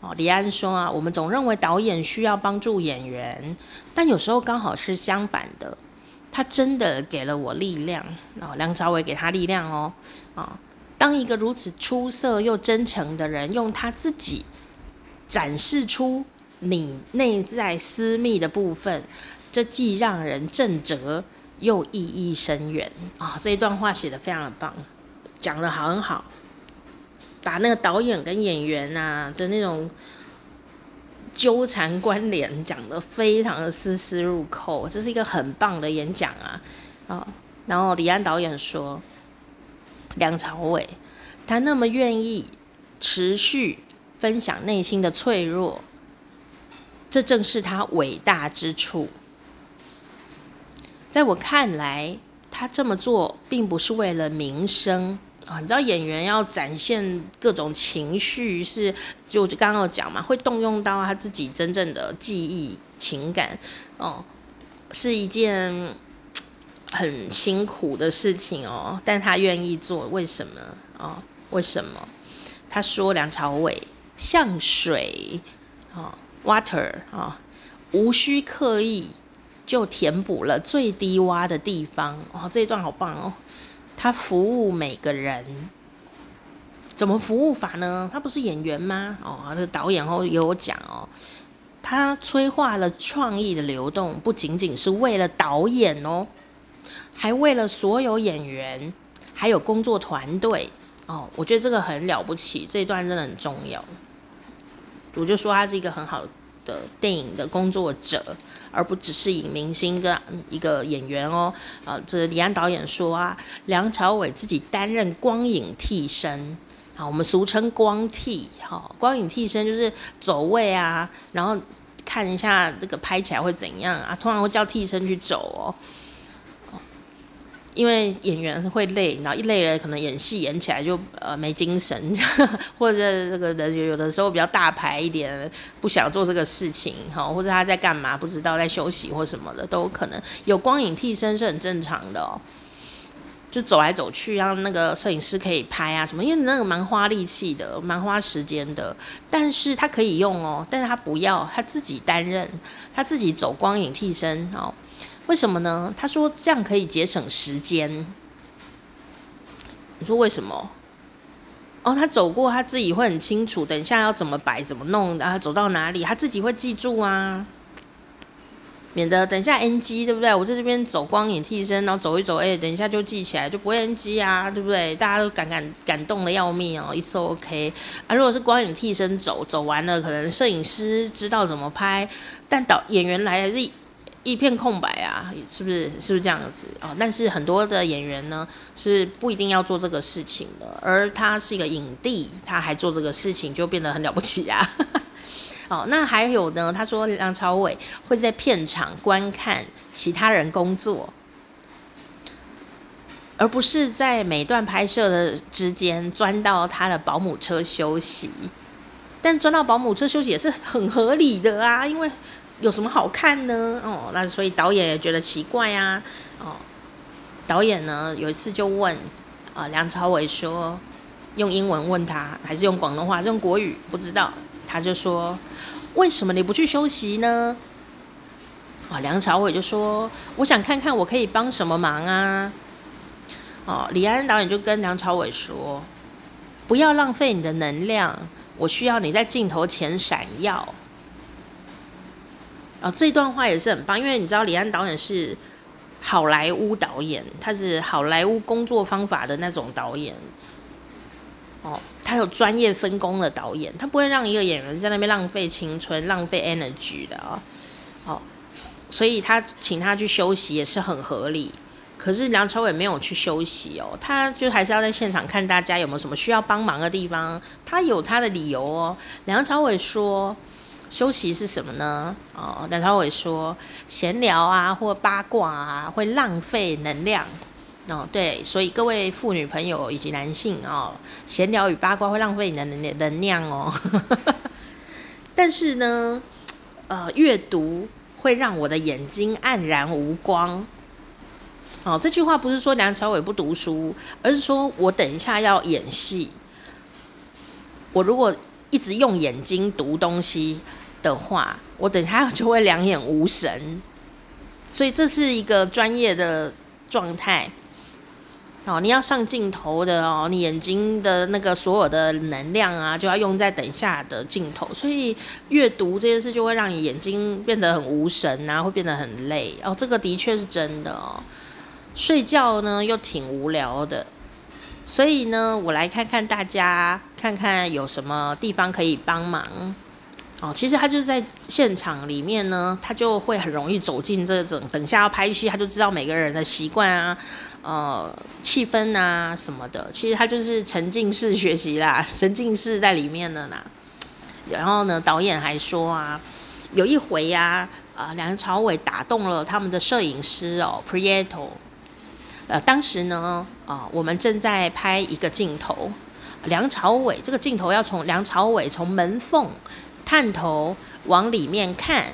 哦，李安说啊，我们总认为导演需要帮助演员，但有时候刚好是相反的，他真的给了我力量。哦，梁朝伟给他力量哦。啊，当一个如此出色又真诚的人，用他自己展示出你内在私密的部分，这既让人震折，又意义深远。啊，这一段话写得非常的棒，讲得很好。把那个导演跟演员啊的那种纠缠关联讲得非常的丝丝入扣，这是一个很棒的演讲啊！啊，然后李安导演说，梁朝伟他那么愿意持续分享内心的脆弱，这正是他伟大之处。在我看来，他这么做并不是为了名声。啊，你知道演员要展现各种情绪，是就刚刚有讲嘛，会动用到他自己真正的记忆、情感，哦，是一件很辛苦的事情哦。但他愿意做，为什么？哦，为什么？他说梁朝伟像水，哦，water，哦，无需刻意就填补了最低洼的地方。哦，这一段好棒哦。他服务每个人，怎么服务法呢？他不是演员吗？哦，这个导演后也有讲哦，他催化了创意的流动，不仅仅是为了导演哦，还为了所有演员，还有工作团队哦。我觉得这个很了不起，这一段真的很重要。我就说他是一个很好的电影的工作者，而不只是影明星跟一个演员哦。啊，这李安导演说啊，梁朝伟自己担任光影替身，啊，我们俗称光替，哈，光影替身就是走位啊，然后看一下这个拍起来会怎样啊，通常会叫替身去走哦。因为演员会累，然后一累了，可能演戏演起来就呃没精神，或者这个人有的时候比较大牌一点，不想做这个事情哈，或者他在干嘛不知道，在休息或什么的都有可能。有光影替身是很正常的哦，就走来走去，让那个摄影师可以拍啊什么，因为那个蛮花力气的，蛮花时间的。但是他可以用哦，但是他不要，他自己担任，他自己走光影替身哦。为什么呢？他说这样可以节省时间。你说为什么？哦，他走过，他自己会很清楚，等一下要怎么摆、怎么弄，然后走到哪里，他自己会记住啊，免得等一下 NG，对不对？我在这边走光影替身，然后走一走，哎，等一下就记起来，就不会 NG 啊，对不对？大家都感感感动的要命哦，一次 OK 啊。如果是光影替身走，走完了，可能摄影师知道怎么拍，但导演员来还是。一片空白啊，是不是？是不是这样子哦？但是很多的演员呢，是不一定要做这个事情的，而他是一个影帝，他还做这个事情，就变得很了不起啊。哦，那还有呢？他说梁朝伟会在片场观看其他人工作，而不是在每段拍摄的之间钻到他的保姆车休息。但钻到保姆车休息也是很合理的啊，因为。有什么好看呢？哦，那所以导演也觉得奇怪啊。哦，导演呢有一次就问啊、梁朝伟说，用英文问他，还是用广东话，是用国语？不知道。他就说，为什么你不去休息呢？啊、哦，梁朝伟就说，我想看看我可以帮什么忙啊。哦，李安导演就跟梁朝伟说，不要浪费你的能量，我需要你在镜头前闪耀。啊、这段话也是很棒，因为你知道李安导演是好莱坞导演，他是好莱坞工作方法的那种导演。哦，他有专业分工的导演，他不会让一个演员在那边浪费青春、浪费 energy 的啊、哦。哦，所以他请他去休息也是很合理。可是梁朝伟没有去休息哦，他就还是要在现场看大家有没有什么需要帮忙的地方，他有他的理由哦。梁朝伟说。休息是什么呢？哦，梁朝伟说闲聊啊，或八卦啊，会浪费能量。哦，对，所以各位妇女朋友以及男性哦，闲聊与八卦会浪费你的能能量哦。但是呢，呃，阅读会让我的眼睛黯然无光。哦，这句话不是说梁朝伟不读书，而是说我等一下要演戏，我如果一直用眼睛读东西。的话，我等下就会两眼无神，所以这是一个专业的状态哦。你要上镜头的哦，你眼睛的那个所有的能量啊，就要用在等下的镜头，所以阅读这件事就会让你眼睛变得很无神啊，会变得很累哦。这个的确是真的哦。睡觉呢又挺无聊的，所以呢，我来看看大家，看看有什么地方可以帮忙。哦，其实他就是在现场里面呢，他就会很容易走进这种。等下要拍戏，他就知道每个人的习惯啊，呃，气氛啊什么的。其实他就是沉浸式学习啦，沉浸式在里面的啦。然后呢，导演还说啊，有一回呀，啊，呃，梁朝伟打动了他们的摄影师哦，Prieto。呃，当时呢，啊，我们正在拍一个镜头，梁朝伟这个镜头要从梁朝伟从门缝。探头往里面看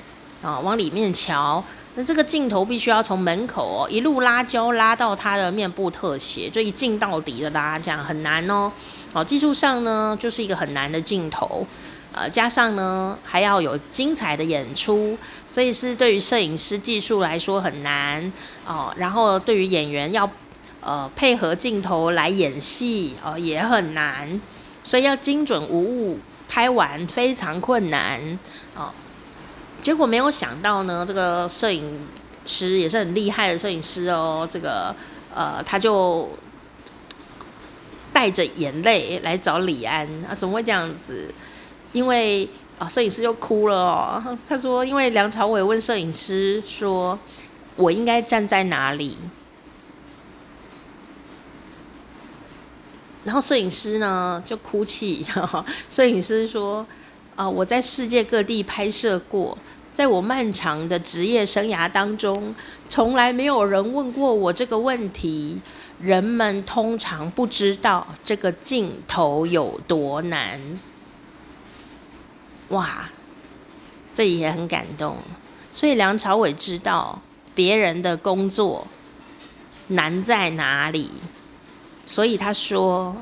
啊，往里面瞧。那这个镜头必须要从门口，一路拉焦拉到他的面部特写，就一镜到底的拉，这样很难哦。哦，技术上呢，就是一个很难的镜头，呃，加上呢还要有精彩的演出，所以是对于摄影师技术来说很难哦。然后对于演员要呃配合镜头来演戏哦，也很难，所以要精准无误。拍完非常困难哦，结果没有想到呢，这个摄影师也是很厉害的摄影师哦，这个呃，他就带着眼泪来找李安啊，怎么会这样子？因为啊，摄影师就哭了哦。他说，因为梁朝伟问摄影师说：“我应该站在哪里？”然后摄影师呢就哭泣。摄影师说：“啊，我在世界各地拍摄过，在我漫长的职业生涯当中，从来没有人问过我这个问题。人们通常不知道这个镜头有多难。”哇，这也很感动。所以梁朝伟知道别人的工作难在哪里，所以他说：“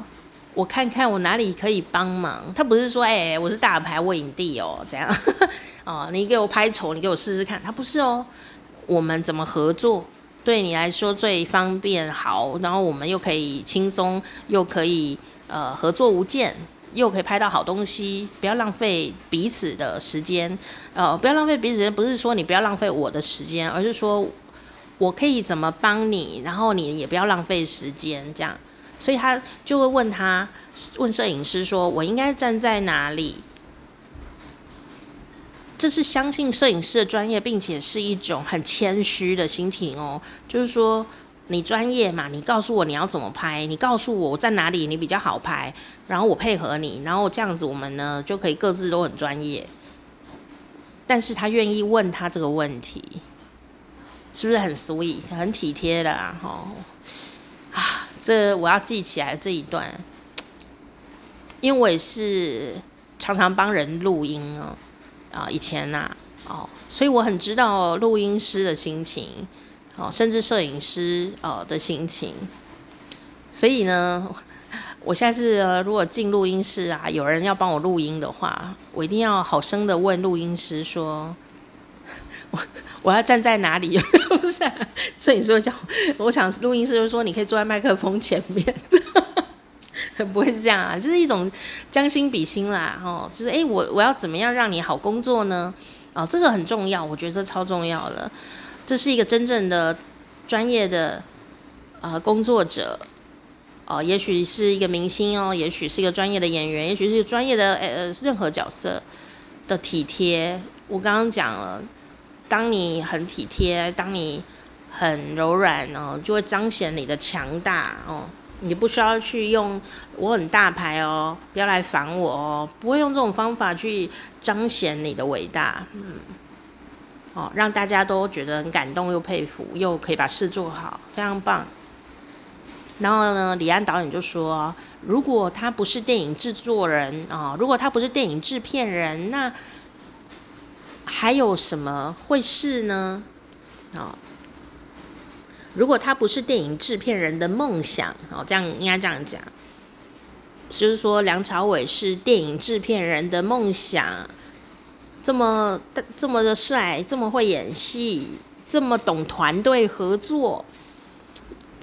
我看看我哪里可以帮忙。”他不是说：“哎、我是大牌，我影帝哦，这样 哦，你给我拍丑，你给我试试看。”他不是哦，我们怎么合作对你来说最方便好，然后我们又可以轻松，又可以呃合作无间。又可以拍到好东西，不要浪费彼此的时间，呃，不要浪费彼此时间，不是说你不要浪费我的时间，而是说我可以怎么帮你，然后你也不要浪费时间，这样。所以他就会问他，问摄影师说：“我应该站在哪里？”这是相信摄影师的专业，并且是一种很谦虚的心情哦，就是说。你专业嘛？你告诉我你要怎么拍，你告诉我我在哪里你比较好拍，然后我配合你，然后这样子我们呢就可以各自都很专业。但是他愿意问他这个问题，是不是很 sweet，很体贴的啊？吼啊，这我要记起来这一段，因为我也是常常帮人录音哦，啊，以前呐，哦，所以我很知道录音师的心情。哦，甚至摄影师哦的心情，所以呢，我下次如果进录音室啊，有人要帮我录音的话，我一定要好声的问录音师说，我我要站在哪里？不是、啊，摄影师叫我，想录音师就是说你可以坐在麦克风前面，不会是这样啊，就是一种将心比心啦，哦，就是哎，我我要怎么样让你好工作呢？哦，这个很重要，我觉得这超重要的。这是一个真正的专业的呃工作者，哦、也许是一个明星哦，也许是一个专业的演员，也许是专业的呃任何角色的体贴。我刚刚讲了，当你很体贴，当你很柔软哦，就会彰显你的强大哦。你不需要去用我很大牌哦，不要来烦我哦，不会用这种方法去彰显你的伟大，嗯。哦，让大家都觉得很感动又佩服，又可以把事做好，非常棒。然后呢，李安导演就说：“如果他不是电影制作人啊、哦，如果他不是电影制片人，那还有什么会是呢？哦，如果他不是电影制片人的梦想，哦，这样应该这样讲，就是说梁朝伟是电影制片人的梦想。”这么这么的帅，这么会演戏，这么懂团队合作，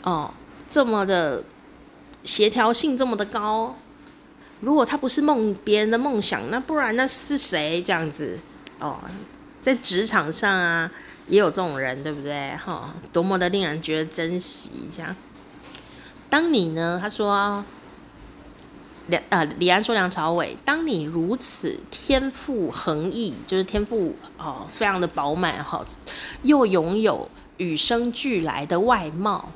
哦，这么的协调性这么的高。如果他不是梦别人的梦想，那不然那是谁这样子？哦，在职场上啊，也有这种人，对不对？哈、多么的令人觉得珍惜这样。当你呢？他说。梁呃，李安说：“梁朝伟，当你如此天赋横溢，就是天赋哦，非常的饱满哈，又拥有与生俱来的外貌，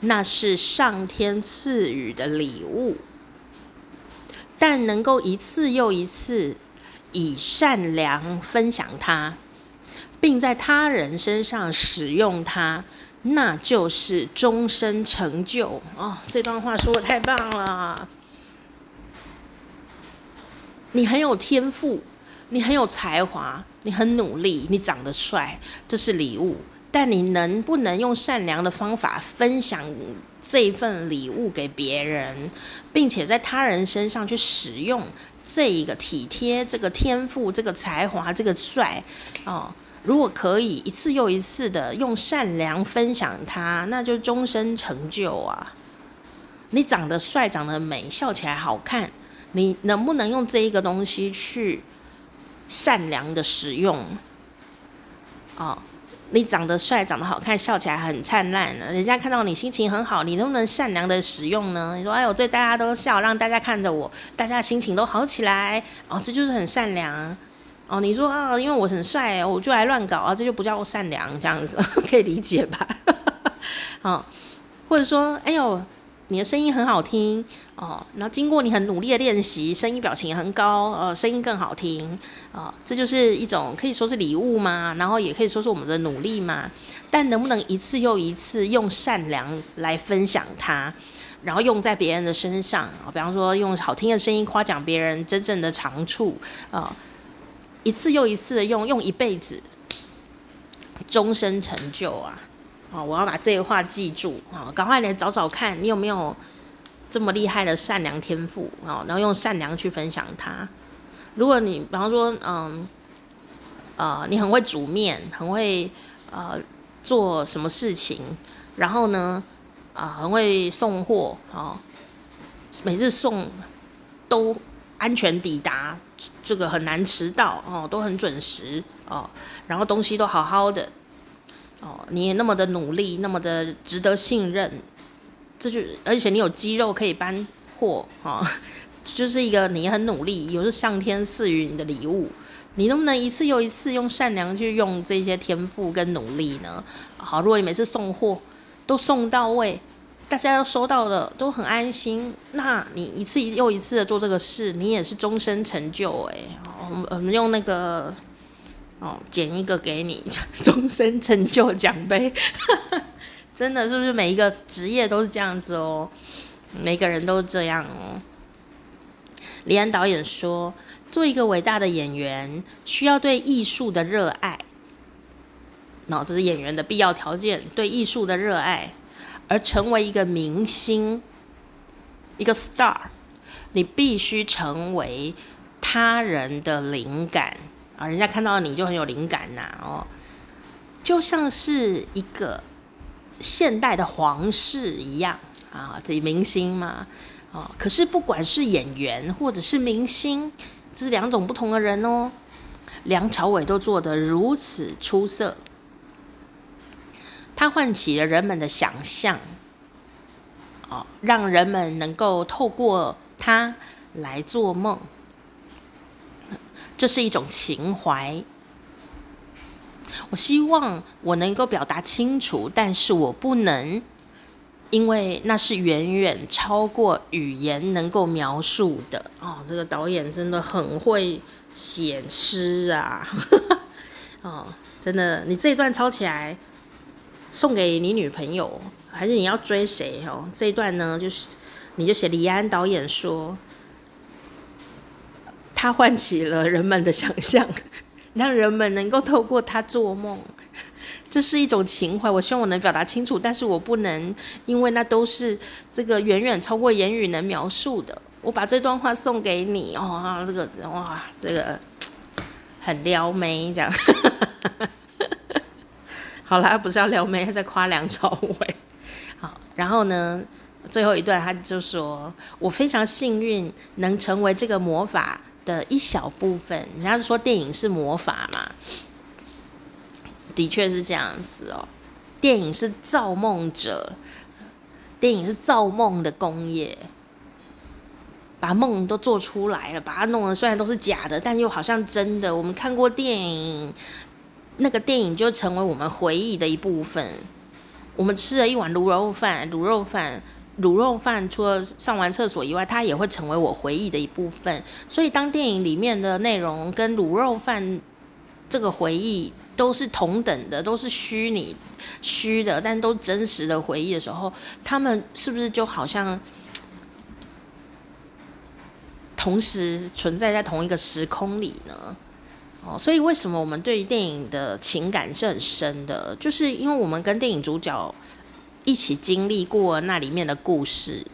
那是上天赐予的礼物。但能够一次又一次以善良分享它，并在他人身上使用它，那就是终身成就哦。这段话说得太棒了。”你很有天赋，你很有才华，你很努力，你长得帅，这是礼物。但你能不能用善良的方法分享这份礼物给别人，并且在他人身上去使用这一个体贴、这个天赋、这个才华、这个帅哦？如果可以一次又一次的用善良分享它，那就终身成就啊！你长得帅，长得美，笑起来好看。你能不能用这一个东西去善良的使用？哦，你长得帅，长得好看，笑起来很灿烂，人家看到你心情很好，你能不能善良的使用呢？你说，哎，我对大家都笑，让大家看着我，大家心情都好起来，哦，这就是很善良。哦，你说啊，因为我很帅，我就来乱搞啊，这就不叫善良，这样子 可以理解吧？哦，或者说，哎呦，你的声音很好听哦，然后经过你很努力的练习，声音表情也很高，呃，声音更好听啊，哦，这就是一种可以说是礼物嘛，然后也可以说是我们的努力嘛。但能不能一次又一次用善良来分享它？然后用在别人的身上啊，比方说用好听的声音夸奖别人真正的长处啊，一次又一次的用，用一辈子，终身成就啊！啊，我要把这个话记住啊，赶快来找找看你有没有这么厉害的善良天赋啊，然后用善良去分享它。如果你比方说嗯呃，你很会煮面，很会呃做什么事情，然后呢？啊，很会送货啊，每次送都安全抵达，这个很难迟到哦，都很准时哦，然后东西都好好的哦，你也那么的努力，那么的值得信任，这就而且你有肌肉可以搬货哦，就是一个你很努力，也是上天赐予你的礼物，你能不能一次又一次用善良去用这些天赋跟努力呢？好，如果你每次送货都送到位。大家都收到了，都很安心。那你一次又一次的做这个事，你也是终身成就哎。我们我们用那个哦，剪一个给你，终身成就奖杯。真的是不是每一个职业都是这样子哦？每个人都是这样哦。李安导演说，做一个伟大的演员，需要对艺术的热爱。那这是演员的必要条件，对艺术的热爱。而成为一个明星，一个 star，你必须成为他人的灵感啊！人家看到你就很有灵感呐，哦，就像是一个现代的皇室一样啊，这明星嘛，哦，可是不管是演员或者是明星，这是两种不同的人哦。梁朝伟都做得如此出色。他唤起了人们的想象，哦，让人们能够透过他来做梦，这是一种情怀。我希望我能够表达清楚，但是我不能，因为那是远远超过语言能够描述的。哦，这个导演真的很会写诗啊！哦，真的，你这一段抄起来。送给你女朋友，还是你要追谁？哦，这一段呢，就是你就写李安导演说，他唤起了人们的想象，让人们能够透过他做梦，这是一种情怀。我希望我能表达清楚，但是我不能，因为那都是这个远远超过言语能描述的。我把这段话送给你，哦，这个哇，这个很撩妹这样。好了，不是要撩妹，他在夸梁朝伟。好，然后呢，最后一段他就说：“我非常幸运能成为这个魔法的一小部分。”人家说电影是魔法嘛，的确是这样子哦。电影是造梦者，电影是造梦的工业，把梦都做出来了，把它弄得虽然都是假的，但又好像真的。我们看过电影。那个电影就成为我们回忆的一部分。我们吃了一碗卤肉饭，卤肉饭，卤肉饭，除了上完厕所以外，它也会成为我回忆的一部分。所以，当电影里面的内容跟卤肉饭这个回忆都是同等的，都是虚拟、虚的，但都真实的回忆的时候，他们是不是就好像同时存在在同一个时空里呢？哦所以，为什么我们对于电影的情感是很深的？就是因为我们跟电影主角一起经历过那里面的故事。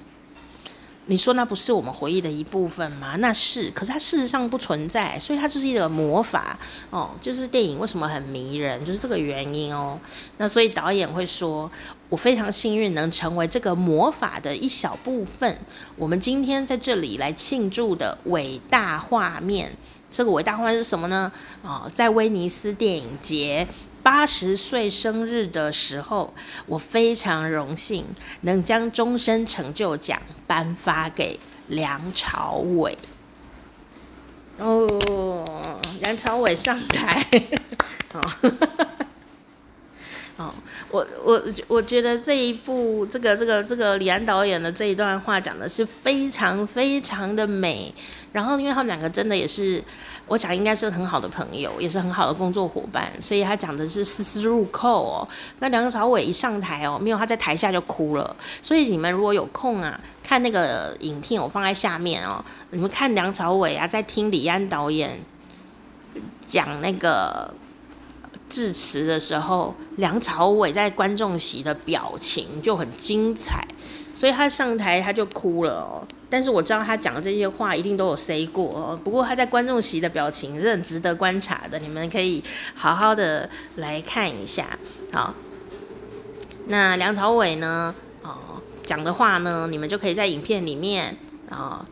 你说那不是我们回忆的一部分吗？那是，可是它事实上不存在，所以它就是一个魔法哦。就是电影为什么很迷人，就是这个原因哦。那所以导演会说，我非常幸运能成为这个魔法的一小部分。我们今天在这里来庆祝的伟大画面。这个伟大画面是什么呢？哦，在威尼斯电影节八十岁生日的时候，我非常荣幸能将终身成就奖颁发给梁朝伟。哦。梁朝伟上台，哦。哦，我我我觉得这一部这个这个这个李安导演的这一段话讲的是非常非常的美，然后因为他们两个真的也是，我想应该是很好的朋友，也是很好的工作伙伴，所以他讲的是丝丝入扣哦。那梁朝伟一上台哦，没有他在台下就哭了，所以你们如果有空啊，看那个影片我放在下面哦，你们看梁朝伟啊，在听李安导演讲那个。致辞的时候，梁朝伟在观众席的表情就很精彩，所以他上台他就哭了哦。但是我知道他讲的这些话一定都有 say 过哦。不过他在观众席的表情是很值得观察的，你们可以好好的来看一下。好，那梁朝伟呢？哦，讲的话呢，你们就可以在影片里面啊、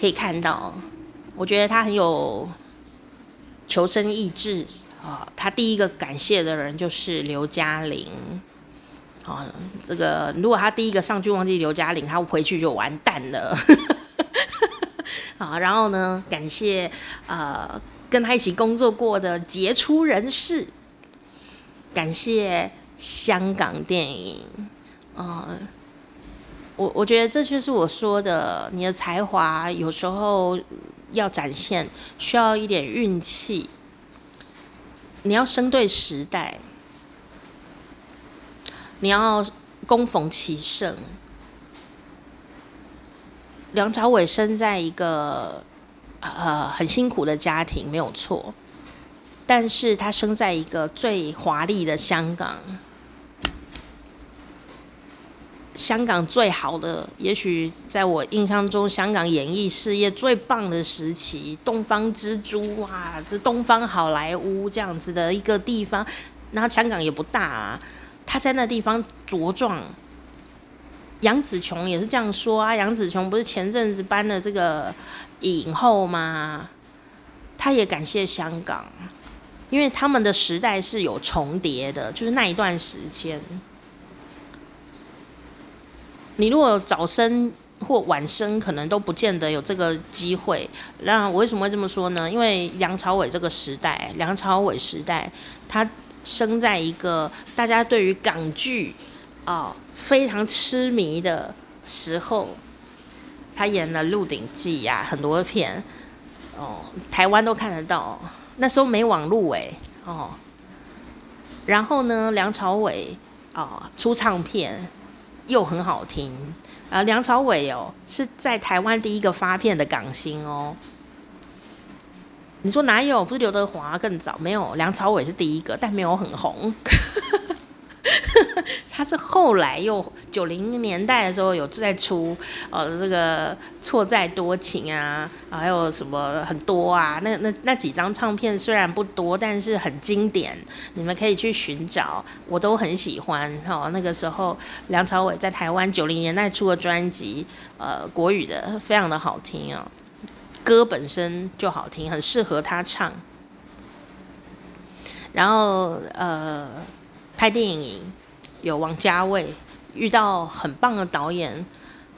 可以看到。我觉得他很有求生意志。哦，他第一个感谢的人就是刘嘉玲。哦，这个如果他第一个上去忘记刘嘉玲，他回去就完蛋了。好，然后呢，感谢呃跟他一起工作过的杰出人士，感谢香港电影。嗯、我我觉得这就是我说的，你的才华有时候要展现，需要一点运气。你要生对时代，你要恭逢其盛。梁朝伟生在一个呃很辛苦的家庭，没有错，但是他生在一个最华丽的香港。香港最好的，也许在我印象中，香港演艺事业最棒的时期，东方之珠啊，这东方好莱坞这样子的一个地方，然后香港也不大啊，他在那地方茁壮。杨紫琼也是这样说啊，杨紫琼不是前阵子颁了这个影后吗？他也感谢香港，因为他们的时代是有重叠的，就是那一段时间。你如果早生或晚生，可能都不见得有这个机会。那我为什么会这么说呢？因为梁朝伟这个时代，梁朝伟时代，他生在一个大家对于港剧啊非常痴迷的时候，他演了《鹿鼎记》呀，很多片哦，台湾都看得到。那时候没网路哎哦，然后呢，梁朝伟啊出唱片。又很好听啊！梁朝伟哦，是在台湾第一个发片的港星哦。你说哪有？不是刘德华更早？没有，梁朝伟是第一个，但没有很红。他是后来又九零年代的时候有在出，呃，这个错在多情啊，还有什么很多啊，那那那几张唱片虽然不多，但是很经典，你们可以去寻找，我都很喜欢。哦，那个时候梁朝伟在台湾九零年代出的专辑，呃，国语的非常的好听啊，歌本身就好听，很适合他唱。然后呃。拍电影有王家卫，遇到很棒的导演，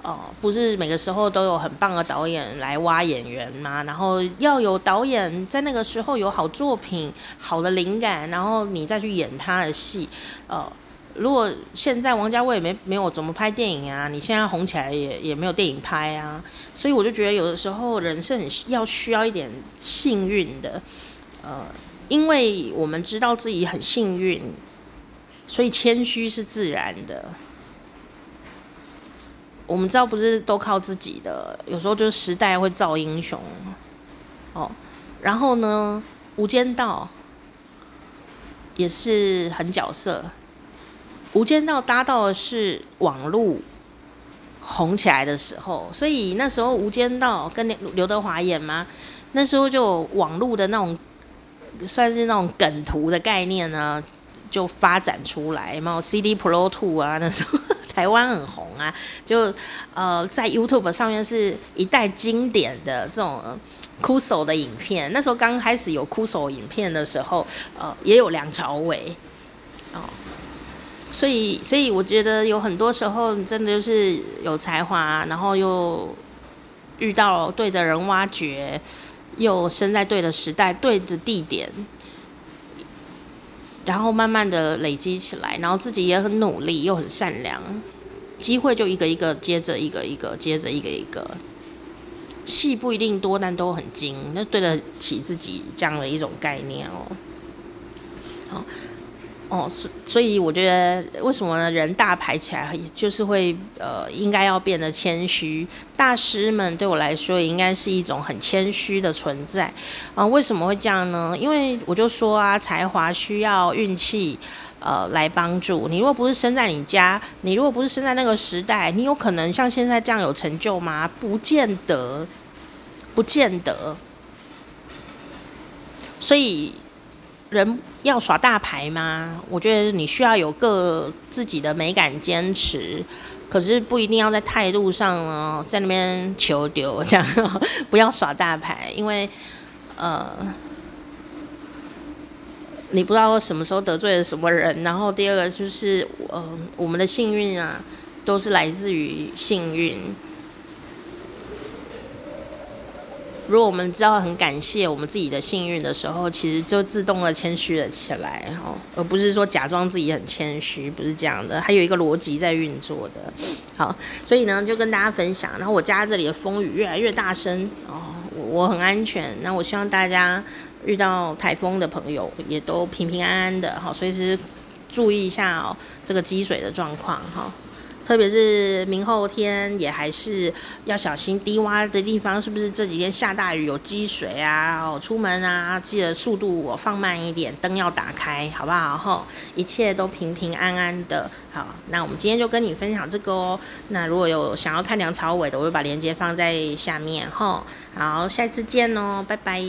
哦，不是每个时候都有很棒的导演来挖演员吗？然后要有导演在那个时候有好作品、好的灵感，然后你再去演他的戏。呃，如果现在王家卫没没有怎么拍电影啊，你现在红起来也也没有电影拍啊，所以我就觉得有的时候人是很要需要一点幸运的，呃，因为我们知道自己很幸运。所以谦虚是自然的，我们知道不是都靠自己的，有时候就是时代会造英雄，哦，然后呢，《无间道》也是很角色，《无间道》搭到的是网路红起来的时候，所以那时候《无间道》跟刘德华演嘛，那时候就网路的那种，算是那种梗图的概念呢。就发展出来嘛，CD Pro Two 啊，那时候 台湾很红啊，就呃在 YouTube 上面是一代经典的这种酷手的影片。那时候刚开始有酷手影片的时候，呃也有梁朝伟哦，所以所以我觉得有很多时候真的就是有才华，然后又遇到对的人挖掘，又生在对的时代、对的地点，然后慢慢的累积起来，然后自己也很努力，又很善良，机会就一个一个接着一个一个接着一个一个，戏不一定多，但都很精，那对得起自己这样的一种概念哦。好。哦，所所以我觉得为什么呢？人大牌起来，就是会呃，应该要变得谦虚。大师们对我来说，应该是一种很谦虚的存在啊、为什么会这样呢？因为我就说啊，才华需要运气呃来帮助。你如果不是生在你家，你如果不是生在那个时代，你有可能像现在这样有成就吗？不见得，不见得。所以。人要耍大牌吗？我觉得你需要有个自己的美感坚持，可是不一定要在态度上呢，在那边求丢这样，不要耍大牌，因为呃，你不知道什么时候得罪了什么人。然后第二个就是，呃，我们的幸运啊，都是来自于幸运。如果我们知道很感谢我们自己的幸运的时候，其实就自动的谦虚了起来，哦，而不是说假装自己很谦虚，不是这样的，还有一个逻辑在运作的。好，所以呢，就跟大家分享。然后我家这里的风雨越来越大声，哦，我很安全。那我希望大家遇到台风的朋友也都平平安安的，好，随时注意一下哦，这个积水的状况，哈。特别是明后天也还是要小心低洼的地方，是不是这几天下大雨有积水啊？哦，出门啊，记得速度我放慢一点，灯要打开，好不好？吼，一切都平平安安的。好，那我们今天就跟你分享这个哦。那如果有想要看梁朝伟的，我会把链接放在下面。吼，好，下次见哦，拜拜。